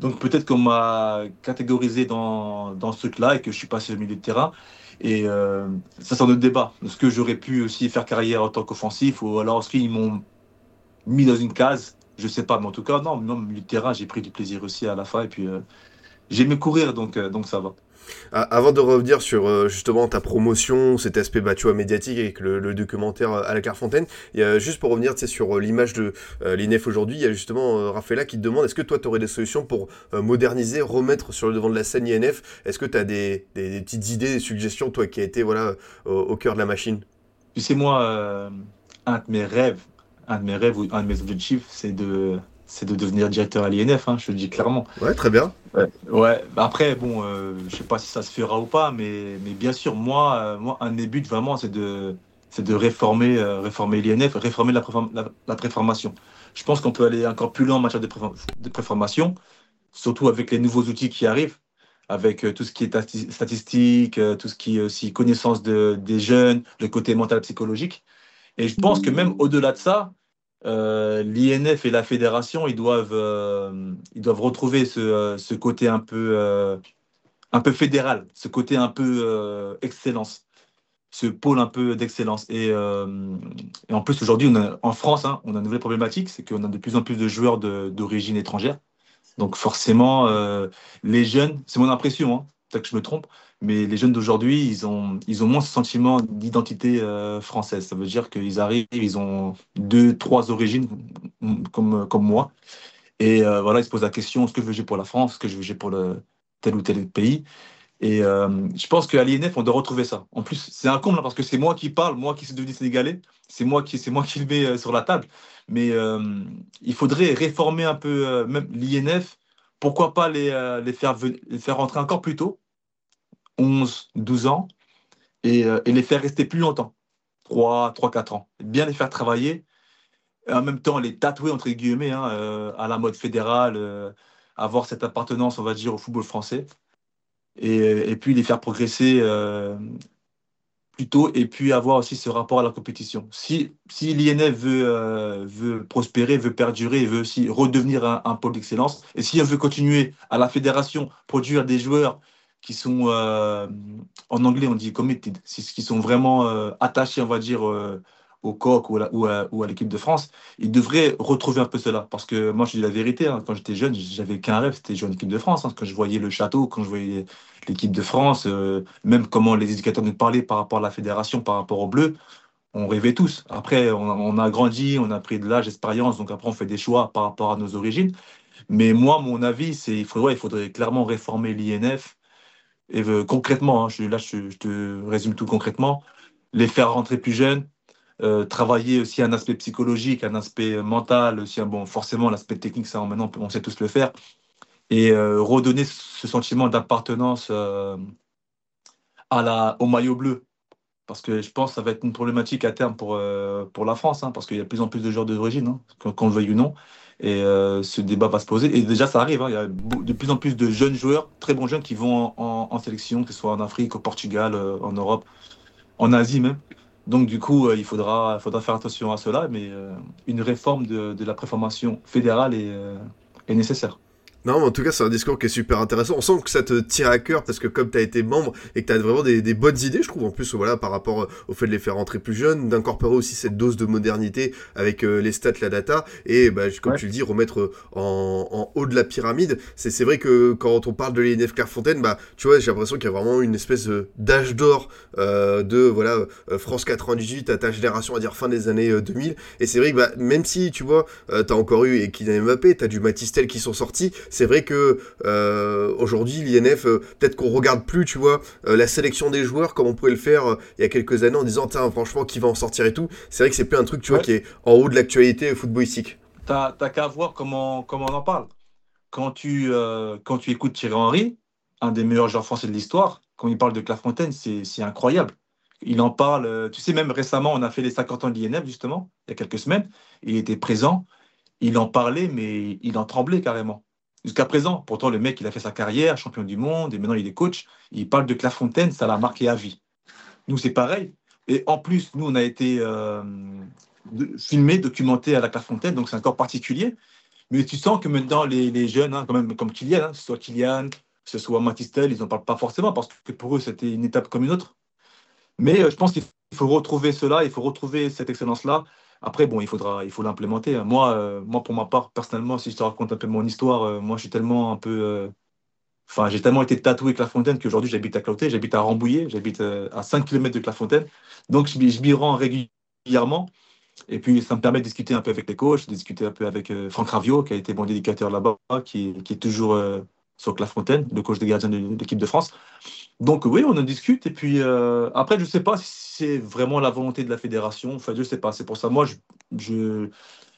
Donc peut-être qu'on m'a catégorisé dans, dans ce truc-là et que je suis passé au milieu de terrain. Et euh, ça, c'est un autre débat. Est-ce que j'aurais pu aussi faire carrière en tant qu'offensif ou alors est-ce qu'ils m'ont mis dans une case. Je sais pas, mais en tout cas, non, non de terrain, j'ai pris du plaisir aussi à la fin et puis euh, j'ai aimé courir, donc, euh, donc ça va. Ah, Avant de revenir sur euh, justement ta promotion, cet aspect bah, tu vois, médiatique avec le, le documentaire euh, à la Clairefontaine, juste pour revenir sur l'image de euh, l'INEF aujourd'hui, il y a justement euh, qui te demande est-ce que toi tu aurais des solutions pour euh, moderniser, remettre sur le devant de la scène INF Est-ce que tu as des, des- des petites idées, des suggestions, toi qui as été voilà, au, au cœur de la machine? Tu sais, moi, un de mes rêves, un de mes rêves ou un de mes objectifs, c'est de, c'est de devenir directeur à l'INF, hein, je le dis clairement. Ouais, très bien. Ouais, ouais. bah après, bon, euh, je sais pas si ça se fera ou pas, mais, mais bien sûr, moi, euh, moi, un de mes buts vraiment, c'est de, c'est de réformer, euh, réformer l'INF, réformer la, préform- la, la préformation. Je pense qu'on peut aller encore plus loin en matière de, préform- de préformation, surtout avec les nouveaux outils qui arrivent, avec euh, tout ce qui est stati- statistique, tout ce qui est aussi connaissance de, des jeunes, le côté mental psychologique. Et je pense que même au-delà de ça, euh, l'INF et la fédération, ils doivent, euh, retrouver ce, euh, côté un peu, fédéral, ce côté un peu excellence, ce pôle un peu d'excellence. Et, en plus, aujourd'hui, en France, hein, on a une nouvelle problématique, c'est qu'on a de plus en plus de joueurs d'origine étrangère. Donc forcément, les jeunes, c'est mon impression, hein, peut-être que je me trompe, mais les jeunes d'aujourd'hui, ils ont, ils ont moins ce sentiment d'identité euh, française. Ça veut dire qu'ils arrivent, ils ont deux, trois origines comme, comme moi. Et euh, voilà, ils se posent la question, est-ce que je veux jouer pour la France, est-ce que je veux jouer pour le, tel ou tel pays Et euh, je pense qu'à l'INF, on doit retrouver ça. En plus, c'est un comble hein, parce que c'est moi qui parle, moi qui suis devenu sénégalais, c'est moi qui, moi qui le mets euh, sur la table. Mais euh, il faudrait réformer un peu euh, même l'INF. Pourquoi pas les, euh, les, faire les faire rentrer encore plus tôt, 11, 12 ans, et, euh, et les faire rester plus longtemps, 3, 3 4 ans. Bien les faire travailler, et en même temps les tatouer, entre guillemets, hein, euh, à la mode fédérale, avoir cette appartenance, on va dire, au football français, et puis les faire progresser euh, plus tôt, et puis avoir aussi ce rapport à la compétition. Si, si l'INF veut, euh, veut prospérer, veut perdurer, veut aussi redevenir un, pôle d'excellence, et si on veut continuer à la fédération produire des joueurs qui sont, euh, en anglais on dit committed, qui sont vraiment euh, attachés, on va dire, au coq ou à, l'équipe de France, ils devraient retrouver un peu cela. Parce que moi, je dis la vérité, hein, quand j'étais jeune, j'avais qu'un rêve, c'était jouer en équipe de France. hein. Quand je voyais le château, quand je voyais l'équipe de France, euh, même comment les éducateurs nous parlaient par rapport à la fédération, par rapport au bleu, on rêvait tous. Après, on, a grandi, on a pris de l'âge, d'expérience, donc après, on fait des choix par rapport à nos origines. Mais moi, mon avis, c'est il faudrait, faudrait clairement réformer l'INF. Et euh, concrètement, hein, là, je te résume tout concrètement, les faire rentrer plus jeunes, euh, travailler aussi un aspect psychologique, un aspect mental, aussi bon, forcément l'aspect technique, ça maintenant on sait tous le faire, et euh, redonner ce sentiment d'appartenance euh, à au maillot bleu. parce que je pense que ça va être une problématique à terme pour, pour la France, hein, parce qu'il y a de plus en plus de joueurs d'origine, hein, qu'on le veuille ou non. Et ce débat va se poser. Et déjà, ça arrive. hein, il y a de plus en plus de jeunes joueurs, très bons jeunes, qui vont en, sélection, que ce soit en Afrique, au Portugal, en Europe, en Asie même. Donc, du coup, euh, il faudra, faire attention à cela. Mais euh, une réforme de, la préformation fédérale est, euh, est nécessaire. Non, mais en tout cas, c'est un discours qui est super intéressant. On sent que ça te tire à cœur parce que comme tu as été membre et que tu as vraiment des, des bonnes idées, je trouve, en plus, voilà, par rapport euh, au fait de les faire rentrer plus jeunes, d'incorporer aussi cette dose de modernité avec euh, les stats, la data, et bah, comme Ouais. tu le dis, remettre euh, en, en haut de la pyramide. C'est vrai que quand on parle de l'INF Clairefontaine, bah, tu vois, j'ai l'impression qu'il y a vraiment une espèce d'âge d'or euh, de voilà France 98 à ta génération, à dire fin des années euh, 2000. Et c'est vrai que bah, même si, tu vois, euh, t'as encore eu et Kylian Mbappé, t'as du Matistel qui sont sortis. C'est vrai que euh, aujourd'hui l'INF, euh, peut-être qu'on regarde plus, tu vois, euh, la sélection des joueurs comme on pouvait le faire il y a quelques années en disant tiens franchement qui va en sortir et tout. C'est vrai que c'est plus un truc, tu vois, qui est en haut de l'actualité footballistique. T'as t'as qu'à voir comment, comment on en parle. Quand tu, quand tu écoutes Thierry Henry, un des meilleurs joueurs français de l'histoire, quand il parle de Clairefontaine, c'est c'est incroyable. Il en parle, tu sais, même récemment, on a fait les 50 ans de l'INF, justement, il y a quelques semaines. Il était présent, il en parlait, mais il en tremblait carrément. Jusqu'à présent, pourtant, le mec, il a fait sa carrière, champion du monde, et maintenant il est coach. Il parle de Clairefontaine, ça l'a marqué à vie. Nous, c'est pareil. Et en plus, nous, on a été euh, filmé, documenté à la Clairefontaine, donc c'est encore particulier. Mais tu sens que maintenant, les, jeunes, hein, quand même, comme Kylian, hein, ce soit Kylian, que ce soit Matistel, ils n'en parlent pas forcément parce que pour eux, c'était une étape comme une autre. Mais euh, je pense qu'il faut retrouver cela, il faut retrouver cette excellence-là. Après, bon, il faudra, il faut l'implémenter. hein. Moi, euh, moi, pour ma part, personnellement, si je te raconte un peu mon histoire, euh, moi, je suis tellement un peu. euh, Enfin, j'ai tellement été tatoué Clairefontaine qu'aujourd'hui, j'habite à côté, j'habite à Rambouillet, j'habite à 5 km de Clairefontaine. Donc, je, je m'y rends régulièrement. Et puis, ça me permet de discuter un peu avec les coachs, de discuter un peu avec Franck Ravio, qui a été mon dédicateur là-bas, qui, est- toujours sur Clairefontaine, le coach des gardiens de, l'équipe de France. Donc, oui, on en discute. Et puis, euh, après, je ne sais pas si c'est vraiment la volonté de la fédération. Enfin, je ne sais pas. C'est pour ça, moi, je,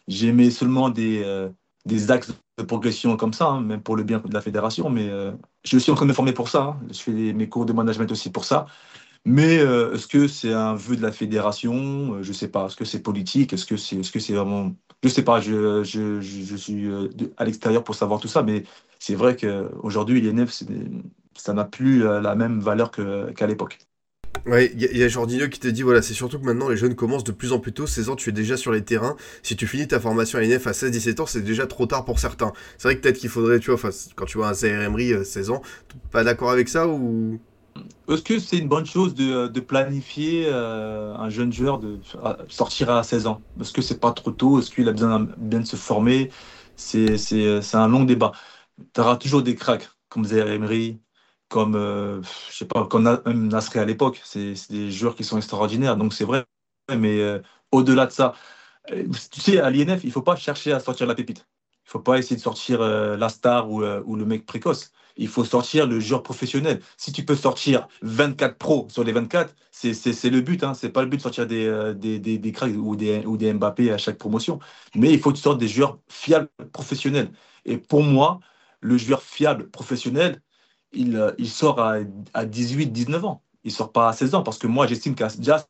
j'aimais seulement des, euh, des axes de progression comme ça, hein, même pour le bien de la fédération. Mais euh, je suis en train de me former pour ça. hein. Je fais mes cours de management aussi pour ça. Mais est-ce que c'est un vœu de la fédération? Je ne sais pas. Est-ce que c'est politique? Est-ce que c'est est -ce c'est vraiment. Je ne sais pas. Je, je, je, je suis à l'extérieur pour savoir tout ça. Mais c'est vrai qu'aujourd'hui, l'INF, ça n'a plus euh, la même valeur qu'à l'époque. Ouais, il y, a- y a Jordinho qui te dit voilà, c'est surtout que maintenant les jeunes commencent de plus en plus tôt. 16 ans, tu es déjà sur les terrains. Si tu finis ta formation à l'INF à 16-17 ans, c'est déjà trop tard pour certains. C'est vrai que peut-être qu'il faudrait, tu vois, quand tu vois un Emery, euh, 16 ans, pas d'accord avec ça ou? Est-ce que c'est une bonne chose de, de planifier euh, un jeune joueur de à- sortir à 16 ans? Est-ce que c'est pas trop tôt Est-ce qu'il a besoin bien de se former? C'est un long débat. Tu auras toujours des cracks comme Zaire Emery, comme, euh, je sais pas, comme Nasri à l'époque. C'est des joueurs qui sont extraordinaires. Donc c'est vrai. Mais euh, au-delà de ça, euh, tu sais, à l'INF, il ne faut pas chercher à sortir la pépite. Il ne faut pas essayer de sortir euh, la star ou, le mec précoce. Il faut sortir le joueur professionnel. Si tu peux sortir 24 pros sur les 24, c'est le but. Hein. Ce n'est pas le but de sortir des, des, des, des cracks ou des, ou des Mbappé à chaque promotion. Mais il faut que tu sortes des joueurs fiables professionnels. Et pour moi, le joueur fiable professionnel, il, euh, sort à, à 18, 19 ans. Il ne sort pas à 16 ans. Parce que moi, j'estime qu'à déjà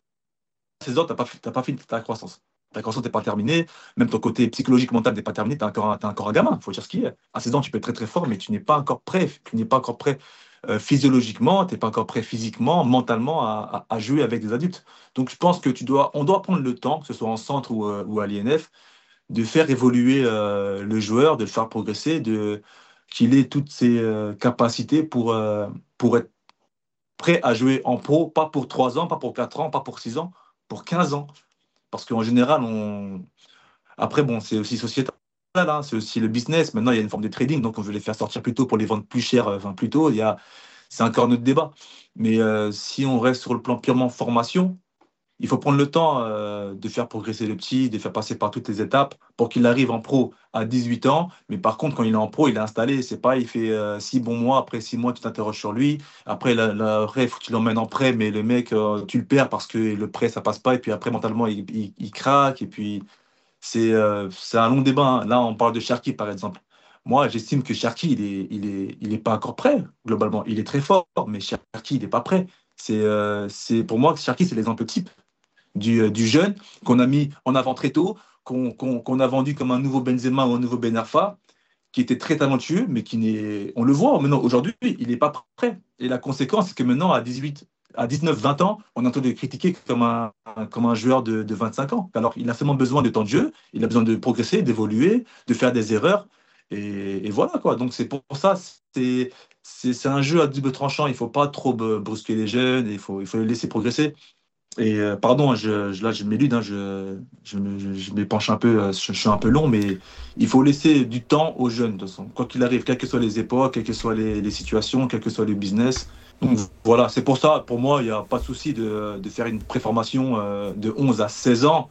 16 ans, tu n'as pas, fini ta croissance. Ta croissance n'est pas terminée. Même ton côté psychologique, mental n'est pas terminé. Tu es encore, un- gamin. Il faut dire ce qu'il est. À 16 ans, tu peux être très très fort, mais tu n'es pas encore prêt. Tu n'es pas encore prêt euh, physiologiquement, tu n'es pas encore prêt physiquement, mentalement à, jouer avec des adultes. Donc je pense que tu dois, on doit prendre le temps, que ce soit en centre ou, euh, à l'INF, de faire évoluer le joueur, de le faire progresser, de qu'il ait toutes ses euh, capacités pour, euh, pour être prêt à jouer en pro, pas pour 3 ans, pas pour 4 ans, pas pour 6 ans, pour 15 ans. Parce qu'en général, on... après, bon, c'est aussi sociétal, hein, c'est aussi le business. Maintenant, il y a une forme de trading, donc on veut les faire sortir plus tôt pour les vendre plus cher, euh, enfin plus tôt. Il y a... C'est encore notre débat. Mais euh, si on reste sur le plan purement formation, il faut prendre le temps euh, de faire progresser le petit, de faire passer par toutes les étapes pour qu'il arrive en pro à 18 ans. Mais par contre, quand il est en pro, il est installé. C'est pas, il fait euh, six bons mois. Après six mois, tu t'interroges sur lui. Après, la, la, après, faut que tu l'emmènes en prêt, mais le mec, euh, tu le perds parce que le prêt, ça passe pas. Et puis après, mentalement, il, craque. Et puis, c'est un long débat. hein. Là, on parle de Cherki, par exemple. Moi, j'estime que Cherki, il est, il, est, pas encore prêt, globalement. Il est très fort, mais Cherki, il n'est pas prêt. C'est pour moi, Cherki, c'est l'exemple type du, euh, jeune qu'on a mis en avant très tôt, qu'on, a vendu comme un nouveau Benzema ou un nouveau Ben Arfa, qui était très talentueux, mais qui n'est. On le voit maintenant, aujourd'hui, il n'est pas prêt. Et la conséquence, c'est que maintenant, à 18, à 19, 20 ans, on entend le critiquer comme un, comme un joueur de, de 25 ans. Alors, il a seulement besoin de temps de jeu, il a besoin de progresser, d'évoluer, de faire des erreurs. Et, voilà, quoi. Donc, c'est pour ça, c'est, c'est, c'est un jeu à double tranchant. Il ne faut pas trop brusquer les jeunes, il faut, il faut les laisser progresser. Et euh, pardon, je, je, là je m'élude, hein, je, je, je m'épanche un peu, euh, je, suis un peu long, mais il faut laisser du temps aux jeunes, de toute façon. Quoi qu'il arrive, quelles que soient les époques, quelles que soient les, les situations, quels que soient les business. Donc voilà, c'est pour ça, pour moi, il n'y a pas de souci de, de faire une préformation euh, de 11 à 16 ans.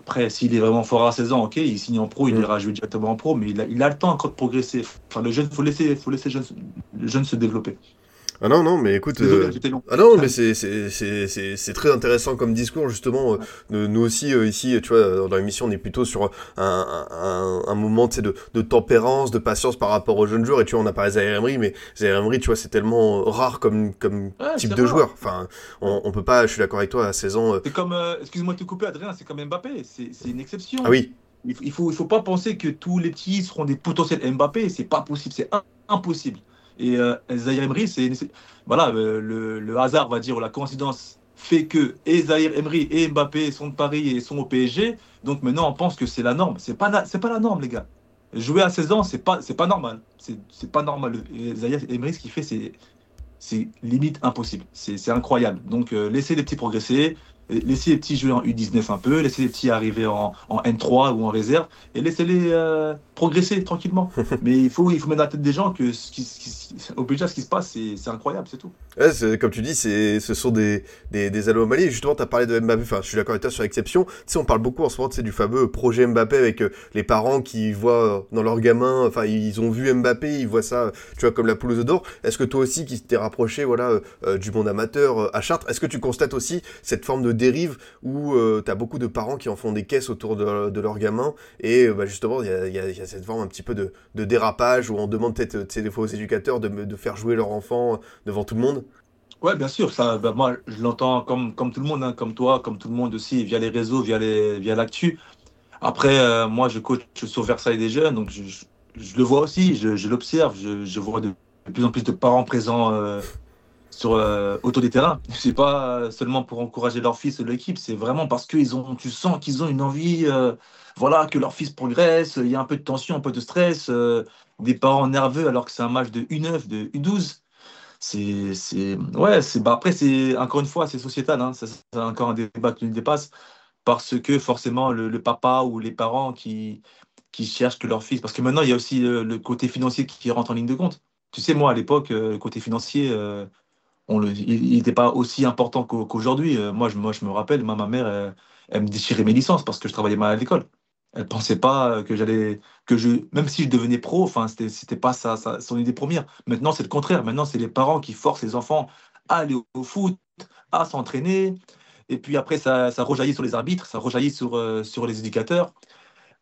Après, s'il est vraiment fort à 16 ans, ok, il signe en pro, il Mm. ira jouer directement en pro, mais il a, il a le temps encore de progresser. Enfin, le jeune, faut laisser, faut laisser le jeune, le jeune se développer. Ah non, non, mais écoute. Désolé, euh. Ah non, mais c'est c'est- c'est- c'est- c'est très intéressant comme discours, justement. euh, nous aussi, euh, ici, tu vois, dans l'émission, on est plutôt sur un, un, un moment tu sais, de, de tempérance, de patience par rapport aux jeunes joueurs. Et tu vois, on a parlé Zaire Emery, mais Zaire Emery, tu vois, c'est tellement rare comme, comme Ouais, type de rare. joueur. Enfin, on, on peut pas, je suis d'accord avec toi, à 16 ans. euh, C'est comme, euh, excuse-moi de te couper, Adrien, c'est comme Mbappé, c'est c'est une exception. Ah oui, Il faut, il faut, il faut pas penser que tous les petits seront des potentiels Mbappé. C'est pas possible, c'est impossible. Et euh, Zahir Emery, c'est voilà, euh, le, le hasard va dire ou la coïncidence fait que et Zahir Emery et Mbappé sont de Paris et sont au PSG. Donc maintenant, on pense que c'est la norme. C'est pas c'est pas la norme, les gars. Jouer à 16 ans, c'est pas c'est pas normal. C'est pas normal. Et Zahir Emery, ce qu'il fait, c'est c'est limite impossible. C'est incroyable. Donc euh, laissez les petits progresser. Laissez les petits jouer en U19 un peu, laissez les petits arriver en, en N3 ou en réserve et laissez-les euh, progresser tranquillement. Mais il faut, il faut mettre dans la tête des gens que ce qui, ce qui- au budget, ce qui se passe, c'est c'est incroyable, c'est tout. Ouais, c'est- comme tu dis, c'est, ce sont des, des, des anomalies. Justement, tu as parlé de Mbappé, enfin, je suis d'accord avec toi sur l'exception. Tu sais, on parle beaucoup en ce moment sais, du fameux projet Mbappé avec euh, les parents qui voient euh, dans leur gamin, enfin, ils ont vu Mbappé, ils voient ça, tu vois, comme la poule aux d'or. Est-ce que toi aussi, qui t'es rapproché, voilà, euh, du monde amateur à Chartres, est-ce que tu constates aussi cette forme de dérive où tu as beaucoup de parents qui en font des caisses autour de, de leurs gamins et euh, bah, justement, il y a, cette forme un petit peu de, dérapage où on demande peut-être, euh, des fois aux éducateurs de, faire jouer leur enfant devant tout le monde Ouais, bien sûr, ça, bah, moi, je l'entends comme, comme tout le monde, hein, comme toi, comme tout le monde aussi, via les réseaux, via les, via l'actu. Après, euh, moi, je coach sur Versailles des jeunes, donc je, le vois aussi, je, l'observe, je, vois de, plus en plus de parents présents euh, sur, euh, autour des terrains. C'est pas seulement pour encourager leur fils et l'équipe, c'est vraiment parce qu'ils ont, tu sens qu'ils ont une envie, euh, voilà, que leur fils progresse, il y a un peu de tension, un peu de stress, euh, des parents nerveux alors que c'est un match de U9, de U12. C'est, ouais, c'est, bah après, c'est, encore une fois, c'est sociétal, hein, c'est encore un débat qui nous dépasse, parce que forcément, le, papa ou les parents qui, qui cherchent que leur fils, parce que maintenant, il y a aussi euh, le côté financier qui, rentre en ligne de compte. Tu sais, moi, à l'époque, euh, côté financier, euh, on il n'était pas aussi important qu'au- qu'aujourd'hui. Euh, moi, je, me rappelle, ma mère, elle, elle me déchirait mes licences parce que je travaillais mal à l'école. Elle pensait pas que j'allais, que je, même si je devenais pro, enfin, c'était, pas ça, son idée première. Maintenant, c'est le contraire. Maintenant, c'est les parents qui forcent les enfants à aller au, foot, à s'entraîner. Et puis après, ça, ça rejaillit sur les arbitres, ça rejaillit sur, euh, sur les éducateurs.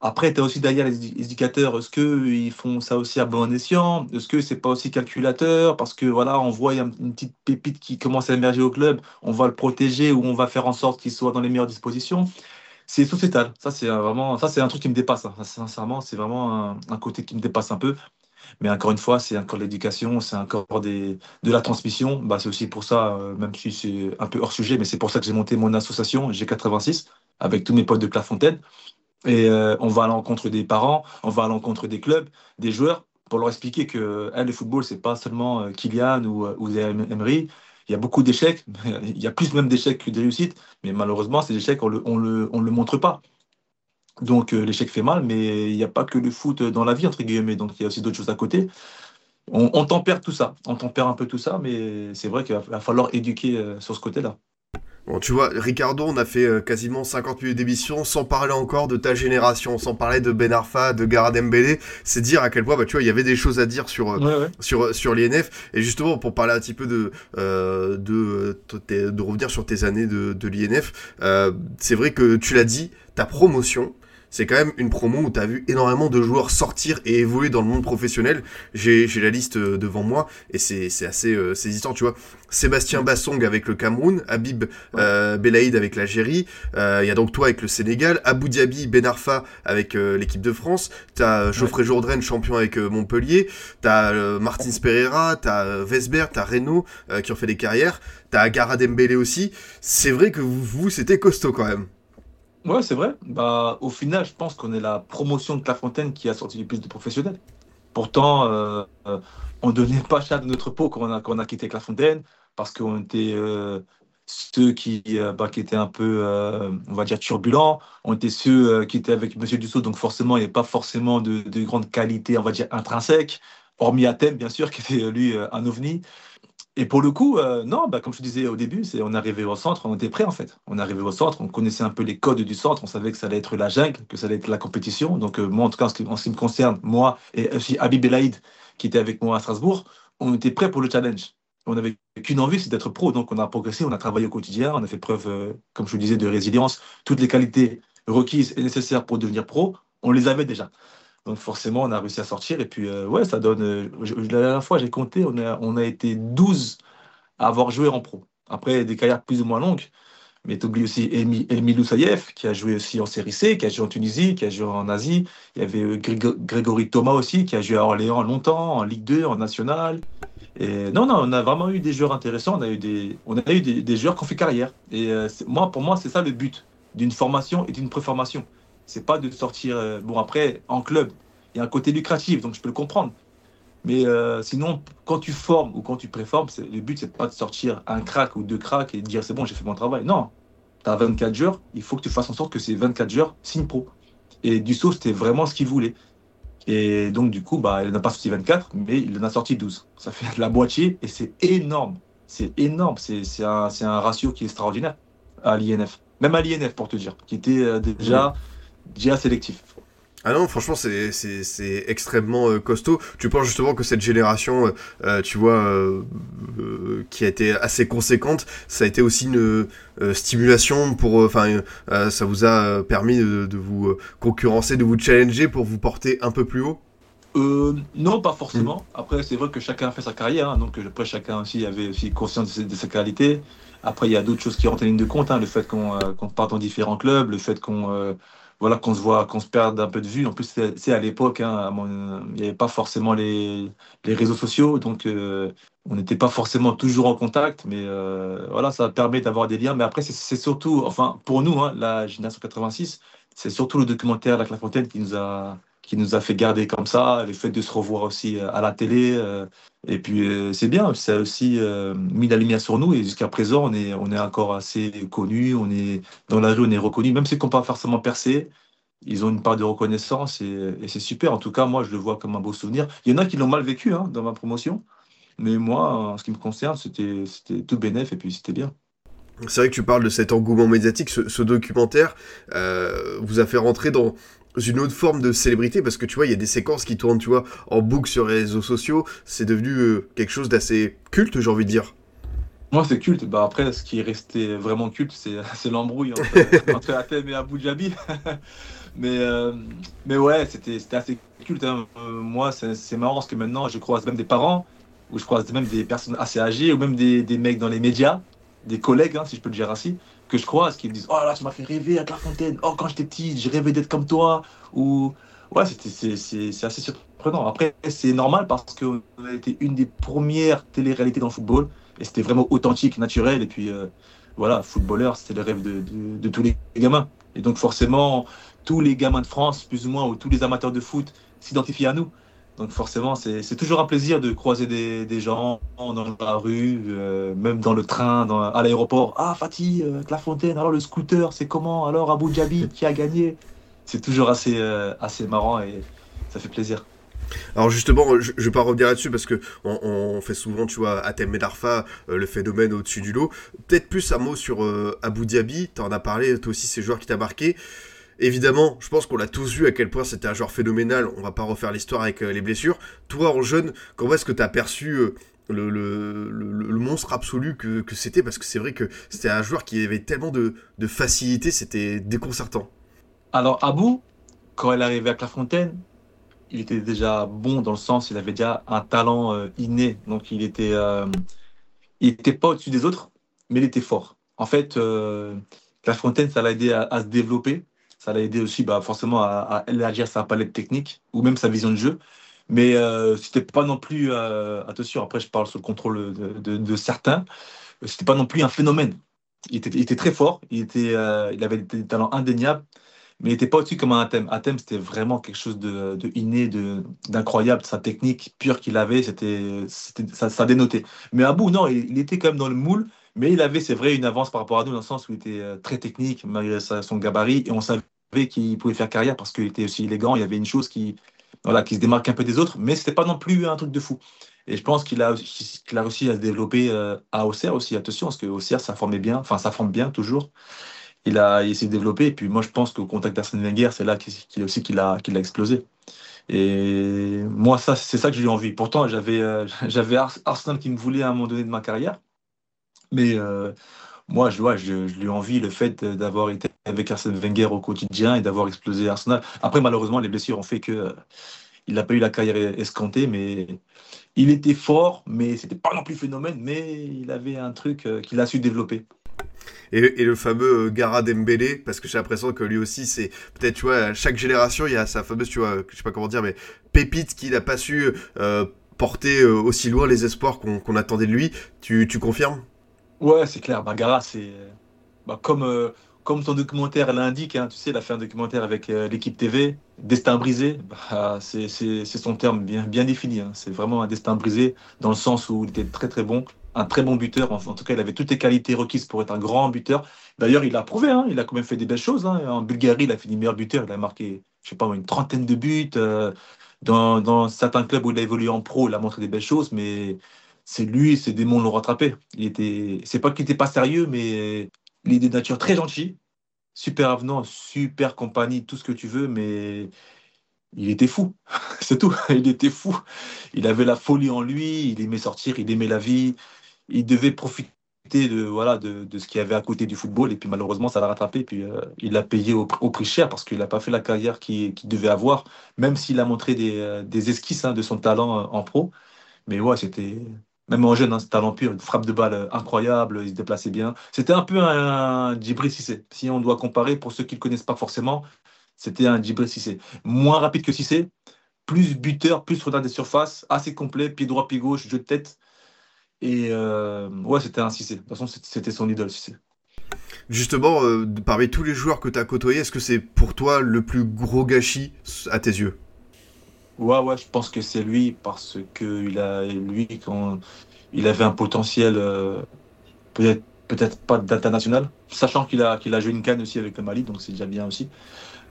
Après, tu as aussi derrière les édu- éducateurs, est-ce qu'ils font ça aussi à bon escient? Est-ce que c'est pas aussi calculateur? Parce que voilà, on voit y a une petite pépite qui commence à émerger au club, on va le protéger ou on va faire en sorte qu'il soit dans les meilleures dispositions. C'est sociétal. Ça, c'est vraiment, ça, c'est un truc qui me dépasse. hein. Sincèrement, c'est vraiment un, côté qui me dépasse un peu. Mais encore une fois, c'est encore l'éducation, c'est encore des, de la transmission. Bah, c'est aussi pour ça, euh, même si c'est un peu hors sujet, mais c'est pour ça que j'ai monté mon association G86 avec tous mes potes de Clairefontaine. Et euh, on va à l'encontre des parents, on va à l'encontre des clubs, des joueurs, pour leur expliquer que eh, le football, c'est pas seulement euh, Kylian ou, euh, ou Emery. Il y a beaucoup d'échecs, il y a plus même d'échecs que de réussites, mais malheureusement, ces échecs, on on le, on le montre pas. Donc euh, l'échec fait mal, mais il n'y a pas que le foot dans la vie, entre guillemets, donc il y a aussi d'autres choses à côté. On, tempère tout ça, on tempère un peu tout ça, mais c'est vrai qu'il va, falloir éduquer euh, sur ce côté-là. Bon, tu vois, Ricardo, on a fait euh, quasiment 50 minutes d'émission sans parler encore de ta génération, sans parler de Ben Arfa, de Garad Mbele. C'est dire à quel point, bah, tu vois, il y avait des choses à dire sur, euh, Ouais, ouais. sur, sur l'INF. Et justement, pour parler un petit peu de, euh, de, de, tes- de revenir sur tes années de, de l'INF, euh, c'est vrai que tu l'as dit, ta promotion, c'est quand même une promo où tu as vu énormément de joueurs sortir et évoluer dans le monde professionnel. J'ai la liste euh, devant moi et c'est assez euh, saisissant, tu vois. Sébastien Bassong avec le Cameroun, Habib euh, Belaïd avec l'Algérie, il y a donc toi avec le Sénégal, Abu Dhabi Ben Arfa avec l'équipe de France, t'as Geoffrey Jourdain champion avec Montpellier, t'as Martins Pereira, t'as Vesbert, t'as Renault qui ont fait des carrières, t'as Gara Dembélé aussi. C'est vrai que vous, vous c'était costaud quand même. Ouais, c'est vrai. Bah, au final, je pense qu'on est la promotion de Clairefontaine qui a sorti le plus de professionnels. Pourtant, euh, euh, on ne donnait pas chat de notre peau quand on a, a quitté Clairefontaine parce qu'on était euh, ceux qui, bah, étaient un peu, on va dire, turbulents. On était ceux qui étaient avec Monsieur Dussault, donc forcément, il n'y avait pas forcément de, de grande qualité, on va dire, intrinsèque. Hormis Athènes, bien sûr, qui était lui un ovni. Et pour le coup, euh, non, bah, comme je disais au début, c'est on arrivé au centre, on était prêt en fait. On arrivé au centre, on connaissait un peu les codes du centre, on savait que ça allait être la jungle, que ça allait être la compétition. Donc euh, moi, en tout cas, en ce, qui, me concerne, moi et aussi Habib Belaïd, qui était avec moi à Strasbourg, on était prêt pour le challenge. On n'avait qu'une envie, c'est d'être pro. Donc on a progressé, on a travaillé au quotidien, on a fait preuve, euh, comme je disais, de résilience. Toutes les qualités requises et nécessaires pour devenir pro, on les avait déjà. Donc forcément, on a réussi à sortir. Et puis, ouais, ça donne... la dernière fois, j'ai compté, on a, on a été 12 à avoir joué en pro. Après, des carrières plus ou moins longues. Mais tu oublies aussi Emile Loussaïev, qui a joué aussi en série C, qui a joué en Tunisie, qui a joué en Asie. Il y avait euh, Grégory Thomas aussi, qui a joué à Orléans longtemps, en Ligue 2, en National. Et non, non, on a vraiment eu des joueurs intéressants. On a eu des, on a eu des, joueurs qui ont fait carrière. Et euh, moi, pour moi, c'est ça le but d'une formation et d'une préformation. C'est pas de sortir. Euh, bon, après, en club, il y a un côté lucratif, donc je peux le comprendre. Mais euh, sinon, quand tu formes ou quand tu préformes, le but, c'est pas de sortir un crack ou deux cracks et de dire c'est bon, j'ai fait mon travail. Non, tu as 24 joueurs, il faut que tu fasses en sorte que ces 24 joueurs signent pro. Et Dussault, c'était vraiment ce qu'il voulait. Et donc, du coup, bah, il n'a pas sorti 24, mais il en a sorti 12. Ça fait la moitié et c'est énorme. C'est énorme. C'est un, un, ratio qui est extraordinaire à l'INF. Même à l'INF, pour te dire, qui était euh, déjà, déjà sélectif. Ah non, franchement, c'est extrêmement euh, costaud. Tu penses justement que cette génération, euh, euh, tu vois, qui a été assez conséquente, ça a été aussi une stimulation pour, enfin, ça vous a permis de, vous concurrencer, de vous challenger pour vous porter un peu plus haut? Non, pas forcément. Mm. Après, c'est vrai que chacun a fait sa carrière, hein, donc après chacun aussi avait aussi conscience de, ses, qualités. Après, il y a d'autres choses qui rentrent en ligne de compte, hein, le fait qu'on parte dans différents clubs, le fait qu'on voilà, qu'on se voit, qu'on se perde un peu de vue. En plus, c'est à l'époque, hein, il n'y avait pas forcément les, les réseaux sociaux, donc euh, on n'était pas forcément toujours en contact, mais euh, voilà, ça permet d'avoir des liens. Mais après, c'est surtout, enfin, pour nous, hein, la génération 86, c'est surtout le documentaire La Clairefontaine qui nous a qui nous a fait garder comme ça, le fait de se revoir aussi euh, à la télé. et puis c'est bien, ça a aussi mis la lumière sur nous. Et jusqu'à présent, on est, on est encore assez connus, on est dans la rue, on est reconnu, même qui n'ont pas forcément percé. Ils ont une part de reconnaissance et, c'est super. En tout cas, moi, je le vois comme un beau souvenir. Il y en a qui l'ont mal vécu hein, dans ma promotion. Mais moi, en ce qui me concerne, c'était tout bénéf et puis c'était bien. C'est vrai que tu parles de cet engouement médiatique. Ce, documentaire euh, vous a fait rentrer dans une autre forme de célébrité parce que tu vois, il y a des séquences qui tournent, tu vois, en boucle sur les réseaux sociaux. C'est devenu euh, quelque chose d'assez culte, j'ai envie de dire. Moi, c'est culte. Bah, après, ce qui est resté vraiment culte, c'est l'embrouille entre, entre Athènes et Abu Dhabi. mais, euh, mais ouais, c'était assez culte. Hein. Euh, moi, c'est marrant parce que maintenant, je croise même des parents, ou je croise même des personnes assez âgées, ou même des, des mecs dans les médias, des collègues, hein, si je peux le dire ainsi, que je croise, qui me disent Oh là, tu m'as fait rêver à Clairefontaine. Oh, quand j'étais petit, j'ai rêvé d'être comme toi. Ou ouais, c'est assez surprenant. Après, c'est normal parce qu'on a été une des premières télé-réalités dans le football. Et c'était vraiment authentique, naturel. Et puis, euh, voilà, footballeur, c'était le rêve de, de, tous les gamins. Et donc, forcément, tous les gamins de France, plus ou moins, ou tous les amateurs de foot s'identifient à nous. Donc, forcément, c'est toujours un plaisir de croiser des, des gens dans la rue, euh, même dans le train, dans, à l'aéroport. Ah, Fatih, euh, Clairefontaine, alors le scooter, c'est comment? Alors, Abu Dhabi, qui a gagné? C'est toujours assez, assez marrant et ça fait plaisir. Alors justement, je, je vais pas revenir là-dessus parce que on, fait souvent, tu vois, Atem Medarfa, euh, le phénomène au-dessus du lot. Peut-être plus un mot sur euh, Abu Dhabi. en as parlé, toi aussi, ces joueurs qui t'a marqué. Évidemment, je pense qu'on l'a tous vu à quel point c'était un joueur phénoménal. On va pas refaire l'histoire avec euh, les blessures. Toi, en jeune, comment est-ce que tu as perçu le, le, monstre absolu que, c'était? Parce que c'est vrai que c'était un joueur qui avait tellement de, facilité, c'était déconcertant. Alors, Abu, quand elle arrivait à Clairefontaine, il était déjà bon dans le sens, il avait déjà un talent euh, inné. Donc il était, euh, il pas au-dessus des autres, mais il était fort. En fait, euh, Clairefontaine, ça l'a aidé à se développer. Ça l'a aidé aussi bah, forcément à, élargir sa palette technique ou même sa vision de jeu. Mais euh, c'était pas non plus, euh, attention, après je parle sous le contrôle de, de, de certains, c'était pas non plus un phénomène. Il était, très fort, il, était, euh, il avait des talents indéniables, mais il n'était pas au-dessus comme un thème. Un thème, c'était vraiment quelque chose de, de inné, d'incroyable. Sa technique pure qu'il avait, c'était, ça, ça dénotait. Mais à bout, non, il, il était quand même dans le moule, mais il avait, c'est vrai, une avance par rapport à nous, dans le sens où il était euh, très technique, malgré son gabarit, et on savait qu'il pouvait faire carrière parce qu'il était aussi élégant. Il y avait une chose qui, voilà, qui se démarque un peu des autres, mais c'était pas non plus un truc de fou. Et je pense qu'il a, qu'il a réussi à se développer euh, à Auxerre aussi, attention, parce que Auxerre, ça formait bien, enfin, ça forme bien toujours. Il a il s'est développé, et puis moi, je pense qu'au contact d'Arsène Wenger, c'est là qu'il aussi qu'il a, qu'il a explosé. Et moi, c'est ça que j'ai eu envie. Pourtant, j'avais euh, Arsenal qui me voulait à un moment donné de ma carrière, mais euh, moi, je, ouais, je, lui envie le fait d'avoir été avec Arsène Wenger au quotidien et d'avoir explosé Arsenal. Après, malheureusement, les blessures ont fait que euh, il n'a pas eu la carrière escomptée, mais il était fort, mais c'était pas non plus phénomène, mais il avait un truc euh, qu'il a su développer. Et, le fameux euh, Gara Dembélé, parce que j'ai l'impression que lui aussi, c'est peut-être, tu vois, à chaque génération, il y a sa fameuse, tu vois, je sais pas comment dire, mais pépite qu'il n'a pas su porter aussi loin les espoirs qu'on qu'on attendait de lui. Tu, tu confirmes? Ouais, c'est clair. Bagara, c'est bah, comme, euh, comme ton documentaire l'indique, hein, tu sais, il a fait un documentaire avec euh, l'équipe TV, Destin brisé, bah, c'est son terme bien, bien défini. hein. C'est vraiment un destin brisé dans le sens où il était très très bon, un très bon buteur. En, tout cas, il avait toutes les qualités requises pour être un grand buteur. D'ailleurs, il a prouvé, hein, il a quand même fait des belles choses. En Bulgarie, il a fini meilleur buteur, il a marqué, je sais pas, une trentaine de buts. euh, dans, dans certains clubs où il a évolué en pro, il a montré des belles choses, mais c'est lui, ses démons l'ont rattrapé. Il était, c'est pas qu'il était pas sérieux, mais il est de nature très gentil, super avenant, super compagnie, tout ce que tu veux, mais il était fou. C'est tout. Il était fou. Il avait la folie en lui, il aimait sortir, il aimait la vie, il devait profiter de, voilà, de, de ce qu'il y avait à côté du football, et puis malheureusement, ça l'a rattrapé, puis euh, il l'a payé au, prix cher parce qu'il n'a pas fait la carrière qu'il qu'il devait avoir, même s'il a montré des, euh, des esquisses hein, de son talent euh, en pro. Mais ouais, c'était. Même en jeune, hein, ce talent pur, une frappe de balle euh, incroyable, il se déplaçait bien. C'était un peu un, un Djibril Cissé. Si on doit comparer, pour ceux qui ne le connaissent pas forcément, c'était un Djibril Cissé. Moins rapide que Cissé, plus buteur, plus retard des surfaces, assez complet, pied droit, pied gauche, jeu de tête. Et euh, ouais, c'était un Cissé. De toute façon, c'était c'était son idole, Cissé. Justement, euh, parmi tous les joueurs que tu as côtoyés, est-ce que c'est pour toi le plus gros gâchis à tes yeux? Ouais, ouais, je pense que c'est lui parce que il a, lui, quand il avait un potentiel euh, peut-être peut-être pas d'international, sachant qu'il a, qu'il a joué une canne aussi avec le Mali, donc c'est déjà bien aussi.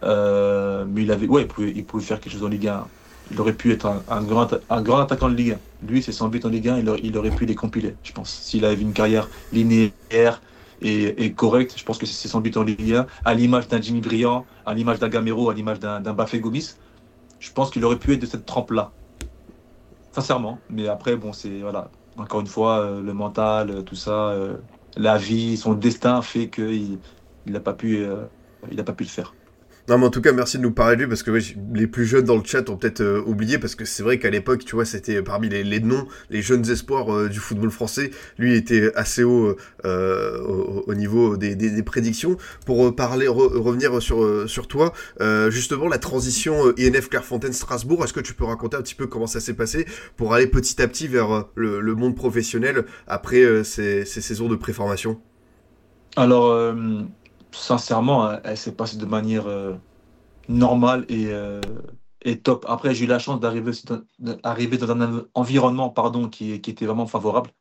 Euh, mais il avait, ouais, il pouvait, il pouvait faire quelque chose en Ligue 1. Il aurait pu être un, grand, un grand attaquant de Ligue 1. Lui, c'est son but en Ligue 1, il aurait, il aurait pu les compiler, je pense. S'il avait une carrière linéaire et, et correcte, je pense que c'est son but en Ligue 1, à l'image d'un Jimmy Briand, à l'image d'un Gamero, à l'image d'un Bafé Gomis. Je pense qu'il aurait pu être de cette trempe-là. Sincèrement. Mais après, bon, c'est, voilà. Encore une fois, euh, le mental, euh, tout ça, euh, la vie, son destin fait qu'il n'a pas pu, il pas pu le faire. Non, mais en tout cas, merci de nous parler de lui parce que les plus jeunes dans le chat ont peut-être euh, oublié parce que c'est vrai qu'à l'époque, tu vois, c'était parmi les, les noms, les jeunes espoirs euh, du football français. Lui était assez haut euh, au, au niveau des, des, prédictions. Pour parler, re- revenir sur, sur toi, justement, la transition INF Clairefontaine-Strasbourg, est-ce que tu peux raconter un petit peu comment ça s'est passé pour aller petit à petit vers le, le monde professionnel après ces, ces saisons de préformation? Alors, sincèrement, elle, elle s'est passée de manière euh, normale et, euh, et top. Après, j'ai eu la chance d'arriver dans, un environnement pardon, qui, était vraiment favorable.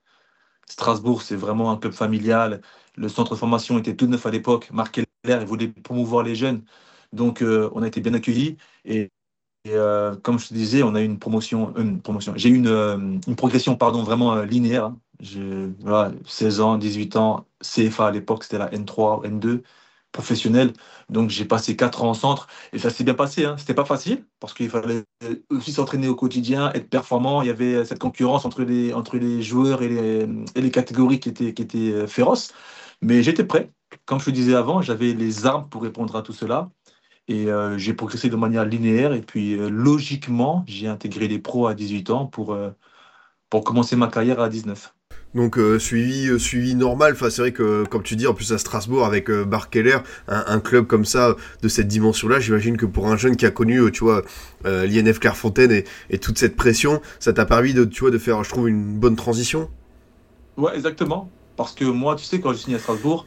Strasbourg, c'est vraiment un club familial. Le centre de formation était tout neuf à l'époque. Marc Keller, il voulait promouvoir les jeunes. Donc, euh, on a été bien accueillis. Et, comme je te disais, on a eu une promotion. Une promotion. J'ai eu une, progression pardon, vraiment linéaire. hein. Voilà, 16 ans, 18 ans, CFA à l'époque, c'était la N3, N2, professionnelle. Donc, j'ai passé 4 ans en centre. Et ça s'est bien passé. Hein. C'était pas facile parce qu'il fallait aussi s'entraîner au quotidien, être performant. Il y avait cette concurrence entre les, entre les joueurs et les, et les catégories qui étaient, qui étaient euh, féroces. Mais j'étais prêt. Comme je te disais avant, j'avais les armes pour répondre à tout cela. Et euh, j'ai progressé de manière linéaire. Et puis, euh, logiquement, j'ai intégré les pros à 18 ans pour, pour commencer ma carrière à 19. Donc euh, suivi euh, suivi normal. Enfin c'est vrai que comme tu dis en plus à Strasbourg avec euh, Barkeller, un, un club comme ça de cette dimension-là, j'imagine que pour un jeune qui a connu euh, tu vois euh, l'INF Clairefontaine et, toute cette pression, ça t'a permis de tu vois de faire je trouve une bonne transition? Ouais, exactement. Parce que moi, tu sais, quand je signe à Strasbourg,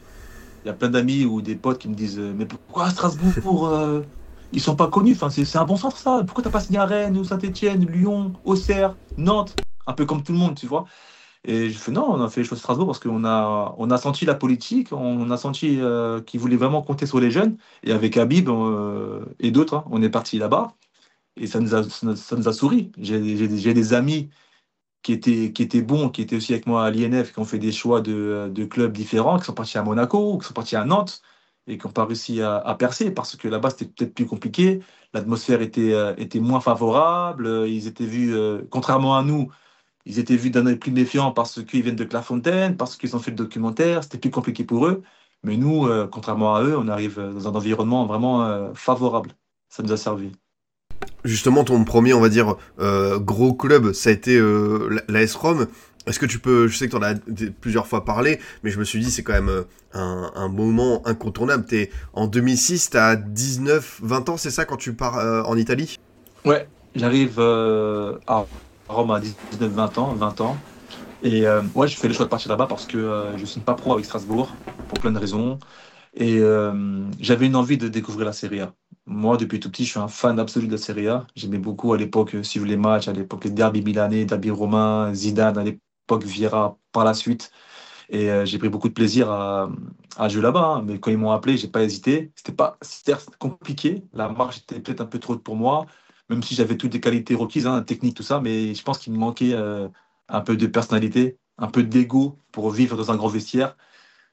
il y a plein d'amis ou des potes qui me disent euh, Mais pourquoi Strasbourg euh, Ils sont pas connus? Enfin, c'est un bon centre, ça. Pourquoi t'as pas signé à Rennes ou Saint-Etienne, Lyon, Auxerre, Nantes Un peu comme tout le monde, tu vois. Et je fais non, on a fait les choses à Strasbourg parce qu'on a, on a senti la politique, on a senti euh, qu'ils voulaient vraiment compter sur les jeunes. Et avec Habib euh, et d'autres, hein, on est parti là-bas et ça nous a, ça nous a souri. J'ai des amis qui étaient, qui étaient bons, qui étaient aussi avec moi à l'INF, qui ont fait des choix de, de clubs différents, qui sont partis à Monaco, qui sont partis à Nantes et qui n'ont pas réussi à, percer parce que là-bas c'était peut-être plus compliqué, l'atmosphère était, euh, était moins favorable, ils étaient vus, euh, contrairement à nous, ils étaient vus d'un œil plus méfiant parce qu'ils viennent de Clairefontaine, parce qu'ils ont fait le documentaire, c'était plus compliqué pour eux. Mais nous, euh, contrairement à eux, on arrive dans un environnement vraiment euh, favorable. Ça nous a servi. Justement ton premier on va dire euh, gros club ça a été la- l'AS Rome. Est-ce que tu peux, je sais que tu en as plusieurs fois parlé, mais je me suis dit c'est quand même un, un moment incontournable. T'es en 2006, t'as 19, 20 ans, c'est ça quand tu pars en Italie? Ouais, j'arrive à Rome à 19-20 ans, 20 ans. Et euh, ouais, je fais le choix de partir là-bas parce que euh, je ne signe pas pro avec Strasbourg, pour plein de raisons. Et euh, j'avais une envie de découvrir la Serie A. Moi, depuis tout petit, je suis un fan absolu de la Serie A. J'aimais beaucoup à l'époque euh, suivre les matchs, à l'époque les derby milanais, derby romain, Zidane, à l'époque Vieira par la suite. Et j'ai pris beaucoup de plaisir à, jouer là-bas. hein. Mais quand ils m'ont appelé, j'ai pas hésité. C'était pas compliqué. La marche était peut-être un peu trop pour moi, même si j'avais toutes les qualités requises, hein, technique, tout ça. Mais je pense qu'il me manquait euh, un peu de personnalité, un peu d'ego pour vivre dans un grand vestiaire.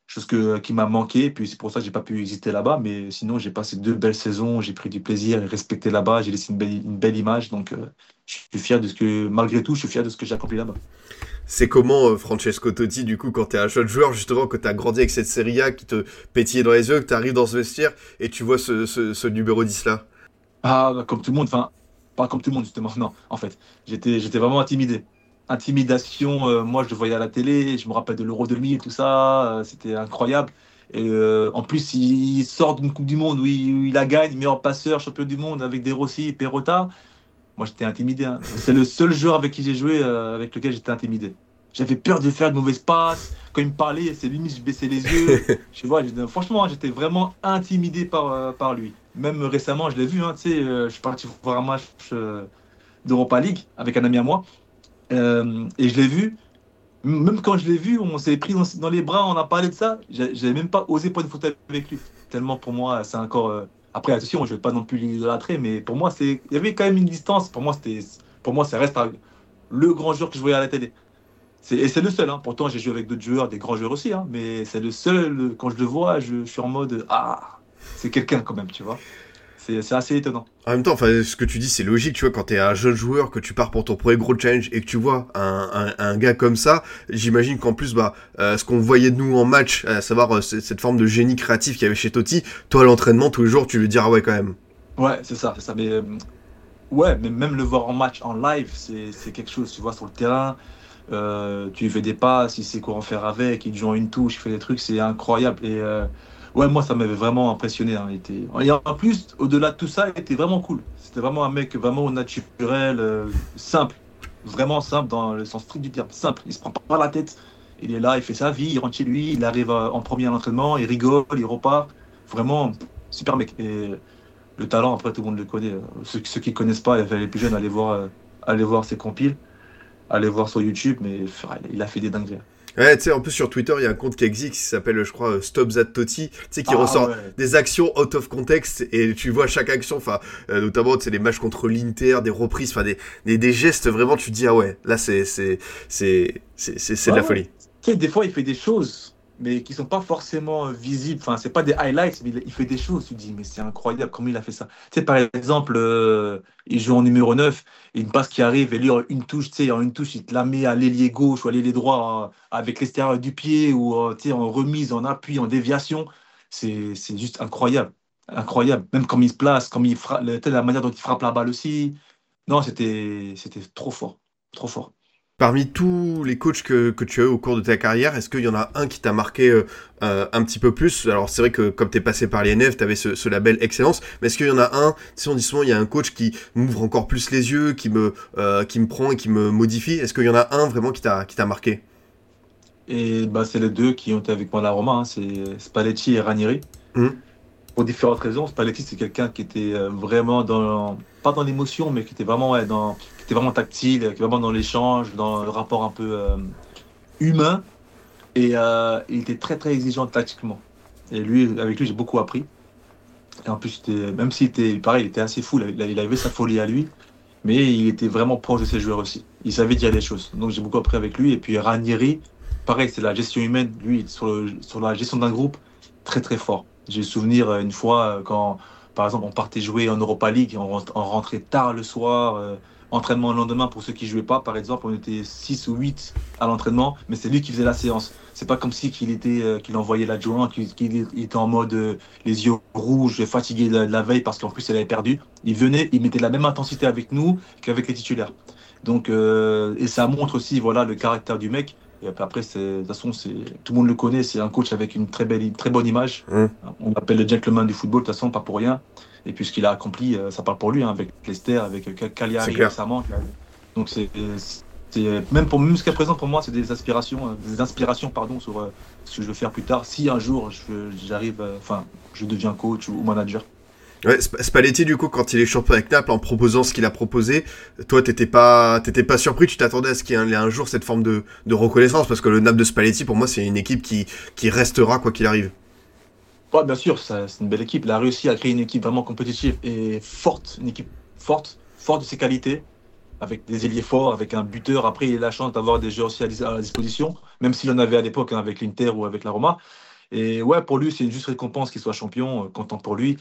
Chose que, qui m'a manqué. Puis c'est pour ça que j'ai pas pu exister là-bas. Mais sinon, j'ai passé deux belles saisons. J'ai pris du plaisir et respecté là-bas. J'ai laissé une belle, une belle image. Donc, euh, je suis fier de ce que, malgré tout, je suis fier de ce que j'ai accompli là-bas. C'est comment euh, Francesco Totti, du coup, quand t'es un jeune joueur, justement, que t'as grandi avec cette Serie A qui te pétillait dans les yeux, que t'arrives dans ce vestiaire et tu vois ce, ce, ce numéro 10 là Ah, bah, comme tout le monde, enfin, pas comme tout le monde, justement, non, en fait, j'étais, vraiment intimidé. Intimidation, euh, moi je le voyais à la télé, je me rappelle de l'Euro 2000, tout ça, euh, c'était incroyable. Et euh, en plus, il sort d'une Coupe du Monde où il, il la gagne, meilleur passeur, champion du monde avec des Rossi, Perrotta. Moi j'étais intimidé. hein. C'est le seul joueur avec qui j'ai joué, avec lequel j'étais intimidé. J'avais peur de faire de mauvaises passes. Quand il me parlait, c'est limite, je baissais les yeux. Je vois, franchement, j'étais vraiment intimidé par, euh, par lui. Même récemment, je l'ai vu, hein, tu sais, euh, je suis parti voir un match euh, d'Europa League avec un ami à moi. Euh, et je l'ai vu. Même quand je l'ai vu, on s'est pris dans, dans les bras, on a parlé de ça. J'avais même pas osé prendre une photo avec lui. Tellement pour moi, c'est encore. Après, attention, je vais pas non plus l'idolâtrer, mais pour moi, c'est. Il y avait quand même une distance. Pour moi, c'était. Pour moi, ça reste le grand joueur que je voyais à la télé. C'est- Et c'est le seul. Hein. Pourtant, j'ai joué avec d'autres joueurs, des grands joueurs aussi. Hein. Mais c'est le seul. Quand je le vois, je, je suis en mode ah, c'est quelqu'un quand même, tu vois. C'est c'est assez étonnant. En même temps, enfin, ce que tu dis, c'est logique, tu vois, quand t'es un jeune joueur, que tu pars pour ton premier gros challenge et que tu vois un, un, un gars comme ça, j'imagine qu'en plus, bah, euh, ce qu'on voyait de nous en match, à savoir euh, cette forme de génie créatif qu'il y avait chez Totti, toi, à l'entraînement, tous les jours, tu veux dire, ah ouais, quand même. Ouais, c'est ça, c'est ça. Mais euh, ouais, mais même le voir en match, en live, c'est c'est quelque chose. Tu vois, sur le terrain, euh, tu fais des passes, il sait quoi en faire avec, il joue en une touche, il fait des trucs, c'est incroyable. Et euh, ouais, moi, ça m'avait vraiment impressionné. hein. Et en plus, au-delà de tout ça, il était vraiment cool. C'était vraiment un mec vraiment naturel, euh, simple, vraiment simple dans le sens strict du terme. Simple, il se prend pas la tête. Il est là, il fait sa vie, il rentre chez lui, il arrive euh, en premier à l'entraînement, il rigole, il repart. Vraiment, super mec. Et le talent, après, tout le monde le connaît. Ceux, qui ne connaissent pas, les plus jeunes, allez voir, allez voir ses compiles, allez voir sur YouTube, mais il a fait des dingueries. Ouais, tu sais, en plus, sur Twitter, il y a un compte qui existe qui s'appelle, je crois, euh, Stop That Totti, tu sais, qui Ah, ressort ouais. des actions out of context et tu vois chaque action, enfin, euh, notamment, tu sais, les matchs contre l'Inter, des reprises, enfin, des, des, des gestes, vraiment, tu te dis, ah ouais, là, c'est, c'est, c'est, c'est, c'est, de la folie. Tu sais, des fois, il fait des choses, mais qui sont pas forcément euh, visibles. Enfin, c'est pas des highlights, mais il- fait des choses. Tu te dis, mais c'est incroyable, comment il a fait ça. Tu sais, par exemple, euh, il joue en numéro 9, et une passe qui arrive, et lui, en une touche, tu sais, en une touche, il te la met à l'ailier gauche ou à l'ailier droit, euh, avec l'extérieur du pied, ou tu sais, en remise, en appui, en déviation. C'est juste incroyable. incroyable. Même comme il se place, comme il frappe, la manière dont il frappe la balle aussi. Non, c'était trop fort, trop fort. Parmi tous les coachs que, que, tu as eu au cours de ta carrière, est-ce qu'il y en a un qui t'a marqué euh, euh, un petit peu plus? Alors c'est vrai que comme tu es passé par l'INF, tu avais ce, ce, label excellence, mais est-ce qu'il y en a un, si on dit souvent il y a un coach qui m'ouvre encore plus les yeux, qui me, euh, qui me prend et qui me modifie, est-ce qu'il y en a un vraiment qui t'a marqué? Et bah, c'est les deux qui ont été avec moi à la Roma, hein, c'est Spalletti et Ranieri. Mmh. Pour différentes raisons, Spalletti c'est quelqu'un qui était vraiment dans, pas dans l'émotion, mais qui était vraiment ouais, dans c'était vraiment tactile, vraiment dans l'échange, dans le rapport un peu euh, humain. Et euh, il était très très exigeant tactiquement. Et lui, avec lui, j'ai beaucoup appris. Et en plus, même s'il était pareil, il était assez fou, il avait sa folie à lui, mais il était vraiment proche de ses joueurs aussi. Il savait dire les choses. Donc j'ai beaucoup appris avec lui. Et puis Ranieri, pareil, c'est la gestion humaine. Lui, sur, sur la gestion d'un groupe, très très fort. J'ai souvenir euh, une fois quand, par exemple, on partait jouer en Europa League, on, rentrait tard le soir entraînement le lendemain pour ceux qui jouaient pas, par exemple, on était 6 ou 8 à l'entraînement, mais c'est lui qui faisait la séance. C'est pas comme si qu'il était euh, qu'il envoyait l'adjoint, qu'il était en mode euh, les yeux rouges, fatigué de la, veille parce qu'en plus elle avait perdu. Il venait, il mettait la même intensité avec nous qu'avec les titulaires. Donc euh, et ça montre aussi voilà le caractère du mec. Et après, de toute façon, tout le monde le connaît, c'est un coach avec une très belle, très bonne image. Mmh. On l'appelle le gentleman du football, de toute façon, pas pour rien. Et puis ce qu'il a accompli, euh, ça parle pour lui, hein, avec Leicester, avec euh, Cagliari récemment. Donc c'est même pour jusqu'à présent pour moi c'est des aspirations, euh, des inspirations pardon sur ce que je veux faire plus tard. Si un jour j'arrive, enfin je deviens coach ou manager. Ouais, Spalletti, du coup, quand il est champion avec Naples, en proposant ce qu'il a proposé, toi, t'étais pas, t'étais pas surpris, tu t'attendais à ce qu'il y ait un, jour cette forme de, de reconnaissance, parce que le Naples de Spalletti, pour moi, c'est une équipe qui, qui restera quoi qu'il arrive bien sûr, c'est une belle équipe. Il a réussi à créer une équipe vraiment compétitive et forte, une équipe forte, forte de ses qualités, avec des ailiers forts, avec un buteur. Après, il a la chance d'avoir des joueurs aussi à, disposition, même s'il en avait à l'époque hein, avec l'Inter ou avec la Roma. Et ouais, pour lui, c'est une juste récompense qu'il soit champion, euh, content pour lui.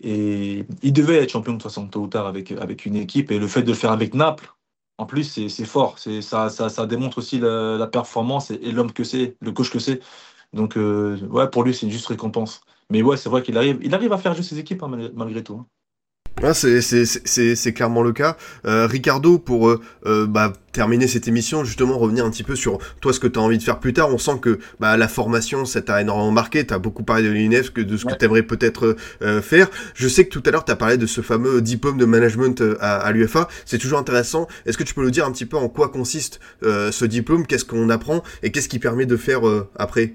Et il devait être champion de toute façon, tôt ou tard, avec, avec une équipe. Et le fait de le faire avec Naples, en plus, c'est fort. Ça, ça, ça démontre aussi la, performance et, l'homme que c'est, le coach que c'est. Donc, euh, ouais, pour lui, c'est une juste récompense. Mais ouais, c'est vrai qu'il arrive, il arrive à faire jouer ses équipes hein, malgré tout. Hein. Ah, c'est clairement le cas. Euh, Ricardo, pour euh, euh, bah, terminer cette émission, justement revenir un petit peu sur toi, ce que tu as envie de faire plus tard. On sent que bah, la formation, ça t'a énormément marqué. Tu as beaucoup parlé de l'UNEF, de ce que tu aimerais peut-être faire. Je sais que tout à l'heure, tu as parlé de ce fameux diplôme de management à, à l'UFA. C'est toujours intéressant. Est-ce que tu peux nous dire un petit peu en quoi consiste ce diplôme? Qu'est-ce qu'on apprend? Et qu'est-ce qui permet de faire après?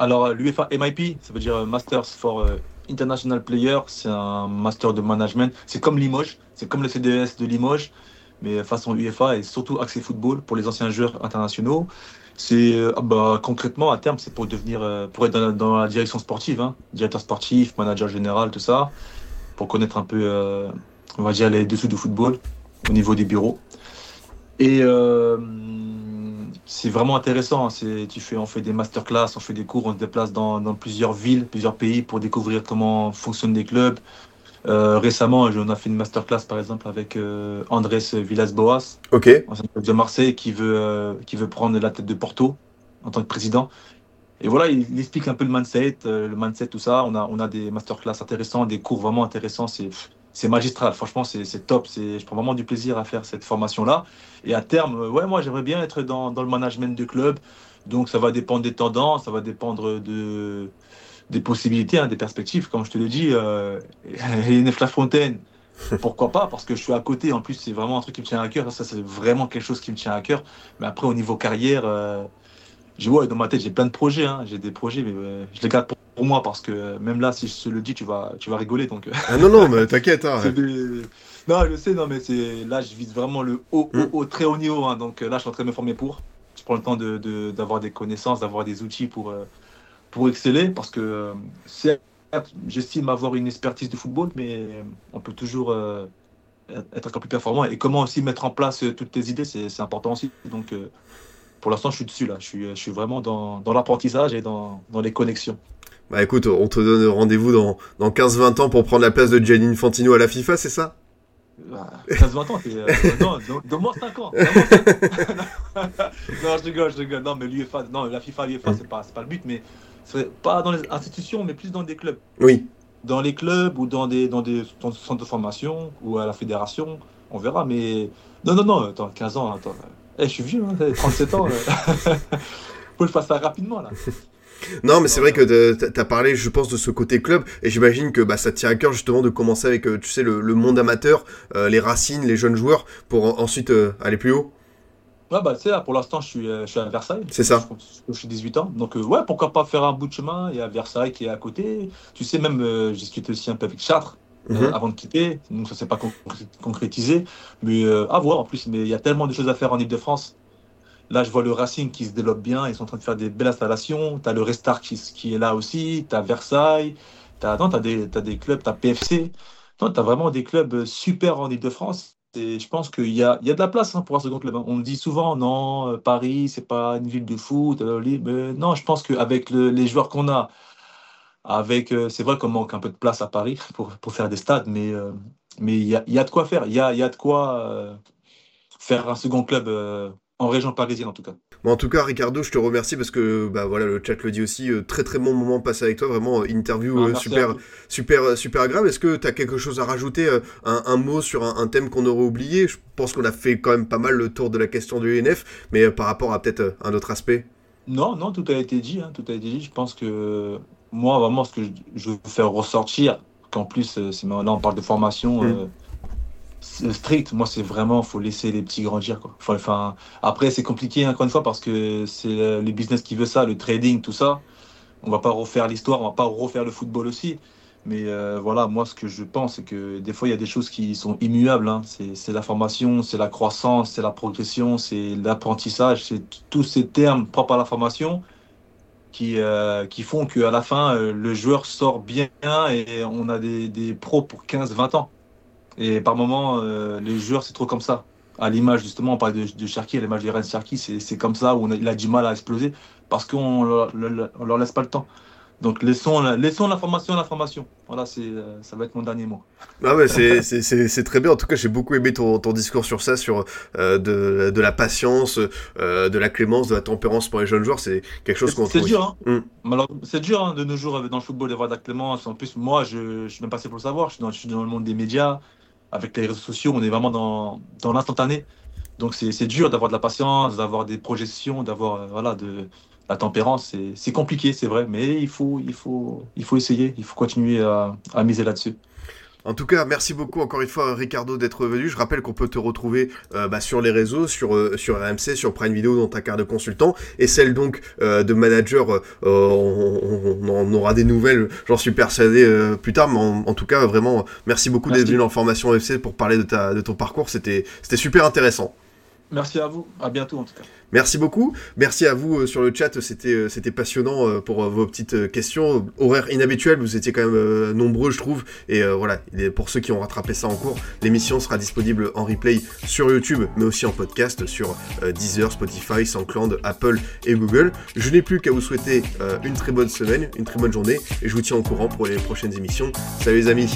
Alors, l'UFA MIP, ça veut dire euh, Masters for euh, International Player, c'est un master de management. C'est comme Limoges, c'est comme le CDS de Limoges, mais façon UFA et surtout accès football pour les anciens joueurs internationaux. C'est euh, ah bah, concrètement à terme, c'est pour devenir, pour être dans, la direction sportive, hein. directeur sportif, manager général, tout ça, pour connaître un peu, on va dire les dessous du football au niveau des bureaux. Et c'est vraiment intéressant. C'est, tu fais, on fait des masterclass, on fait des cours, on se déplace dans, plusieurs villes, plusieurs pays pour découvrir comment fonctionnent les clubs. Euh, récemment, on a fait une masterclass par exemple avec euh, Andrés Villas-Boas, okay. de Marseille, qui veut, euh, qui veut prendre la tête de Porto en tant que président. Et voilà, il, explique un peu le mindset, le mindset, tout ça. On a, on a des masterclass intéressants, des cours vraiment intéressants. C'est, c'est magistral. Franchement, c'est top. Je prends vraiment du plaisir à faire cette formation-là. Et à terme, ouais, moi, j'aimerais bien être dans, dans, le management du club. Donc, ça va dépendre des tendances, ça va dépendre de, des possibilités, hein, des perspectives. Comme je te l'ai dit, euh, La Fontaine, pourquoi pas? Parce que je suis à côté. En plus, c'est vraiment un truc qui me tient à cœur. Ça, c'est vraiment quelque chose qui me tient à cœur. Mais après, au niveau carrière, euh, je vois dans ma tête, j'ai plein de projets. Hein. J'ai des projets, mais euh, je les garde pour pour moi parce que même là, si je te le dis, tu vas, tu vas rigoler. Donc... Euh. Ah non, non, mais t'inquiète. Hein. Non, je sais, non, mais c'est là, je vise vraiment le haut, haut, hmm. haut très haut niveau. Hein. donc euh, là, je suis en train de me former pour. Je prends le temps d'avoir de, d'avoir des connaissances, d'avoir des outils pour, euh, pour exceller parce que j'estime avoir une expertise de football, mais on peut toujours être encore plus performant. Et comment aussi mettre en place toutes tes idées, c'est important aussi. Donc pour l'instant, je suis dessus là. Je suis, je suis vraiment dans, dans l'apprentissage et dans, dans les connexions. Bah écoute, on te donne rendez-vous dans, dans 15-20 ans pour prendre la place de Gianni Infantino à la FIFA, c'est ça? 15-20 bah, ans, euh, non, donne-moi 5 ans. non, je rigole, je rigole. Non, mais non, la FIFA, l'UEFA, c'est pas, pas le but, mais pas dans les institutions, mais plus dans des clubs. Oui. dans les clubs ou dans des, dans des centres de formation ou à la fédération, on verra. Mais non, non, non, attends, 15 ans, attends. Eh, je suis vieux, hein, 37 ans. Faut que je fasse ça rapidement, là. Non, mais c'est vrai que tu as parlé, je pense, de ce côté club, et j'imagine que bah, ça tient à cœur justement de commencer avec, euh, tu sais, le, monde amateur, euh, les racines, les jeunes joueurs, pour ensuite euh, aller plus haut. Ouais, bah, tu sais, pour l'instant, je suis, je suis à Versailles. C'est ça. Je, suis 18 ans. Donc, ouais, pourquoi pas faire un bout de chemin Il y a Versailles qui est à côté. Tu sais, même, j'ai discuté aussi un peu avec Chartres. Mhm. avant de quitter, donc ça s'est pas concrétisé, mais à voir en plus. Mais il y a tellement de choses à faire en Ile-de-France Là, je vois le Racing qui se développe bien. Ils sont en train de faire des belles installations. Tu as le Restart qui, qui, est là aussi. Tu as Versailles. Tu as, as, des, clubs. Tu as PFC. Tu as vraiment des clubs super en Ile-de-France. Et je pense qu'il y a, y a de la place hein, pour un second club. Hein. On me dit souvent, non, euh, Paris, c'est pas une ville de foot. Euh, mais non, je pense qu'avec les joueurs qu'on a, avec, euh, c'est vrai qu'on manque un peu de place à Paris pour, pour faire des stades, mais mais il y a, y a, de quoi faire. Il y a, y a de quoi faire un second club en région parisienne en tout cas. Bon, en tout cas, Ricardo, je te remercie parce que bah voilà, le chat le dit aussi. Euh, très très bon moment passé avec toi, vraiment euh, interview ah, euh, super super super agréable. Est-ce que tu as quelque chose à rajouter, un, mot sur un, thème qu'on aurait oublié? Je pense qu'on a fait quand même pas mal le tour de la question du UNF, mais par rapport à peut-être un autre aspect. Non, non, tout a été dit. Hein, tout a été dit. Je pense que moi, vraiment, ce que je veux faire ressortir, qu'en plus, là, on parle de formation. Mm strict. Moi, c'est vraiment, faut laisser les petits grandir. Quoi. Enfin, après, c'est compliqué encore une fois parce que c'est le business qui veut ça, le trading, tout ça. On va pas refaire l'histoire, on va pas refaire le football aussi. Mais euh, voilà, moi, ce que je pense, c'est que des fois, il y a des choses qui sont immuables. Hein. C'est la formation, c'est la croissance, c'est la progression, c'est l'apprentissage, c'est tous ces termes propres à la formation qui, euh, qui font qu'à la fin, euh, le joueur sort bien et on a des, des pros pour 15-20 ans. Et par moments, euh, les joueurs, c'est trop comme ça. À l'image, justement, on parle de, de Cherki, à l'image de Ren Cherki, c'est comme ça où on a, il a du mal à exploser parce qu'on leur, leur laisse pas le temps. Donc laissons, laissons l'information l'information. Voilà, c'est, euh, ça va être mon dernier mot. Ah ouais, c'est très bien. En tout cas, j'ai beaucoup aimé ton, ton, discours sur ça, sur euh, de, de, la patience, de la clémence, de la tempérance pour les jeunes joueurs. C'est quelque chose qu'on. C'est dur, hein. Mm. C'est dur hein, de nos jours dans le football d'avoir de la clémence. En plus, moi, je, je suis même passé pour le savoir. Je suis dans, je suis dans le monde des médias avec les réseaux sociaux, on est vraiment dans, dans l'instantané. Donc c'est dur d'avoir de la patience, d'avoir des projections, d'avoir euh, voilà, de la tempérance. C'est compliqué, c'est vrai, mais il faut, il, faut, il faut essayer, il faut continuer à, à miser là-dessus. En tout cas, merci beaucoup encore une fois Ricardo d'être venu. Je rappelle qu'on peut te retrouver euh, bah, sur les réseaux, sur euh, sur RMC, sur Prime Video dans ta carte de consultant et celle donc euh, de manager. On, on, aura des nouvelles, j'en suis persuadé plus tard. Mais en, tout cas, vraiment, merci beaucoup d'être venu en formation FC pour parler de ta de ton parcours. C'était super intéressant. Merci à vous. À bientôt en tout cas. Merci beaucoup. Merci à vous euh, sur le chat. C'était euh, passionnant euh, pour vos petites questions. Horaire inhabituel. Vous étiez quand même nombreux, je trouve. Et voilà. Pour ceux qui ont rattrapé ça en cours, l'émission sera disponible en replay sur YouTube, mais aussi en podcast sur Deezer, Spotify, SoundCloud, Apple et Google. Je n'ai plus qu'à vous souhaiter une très bonne semaine, une très bonne journée, et je vous tiens au courant pour les prochaines émissions. Salut les amis.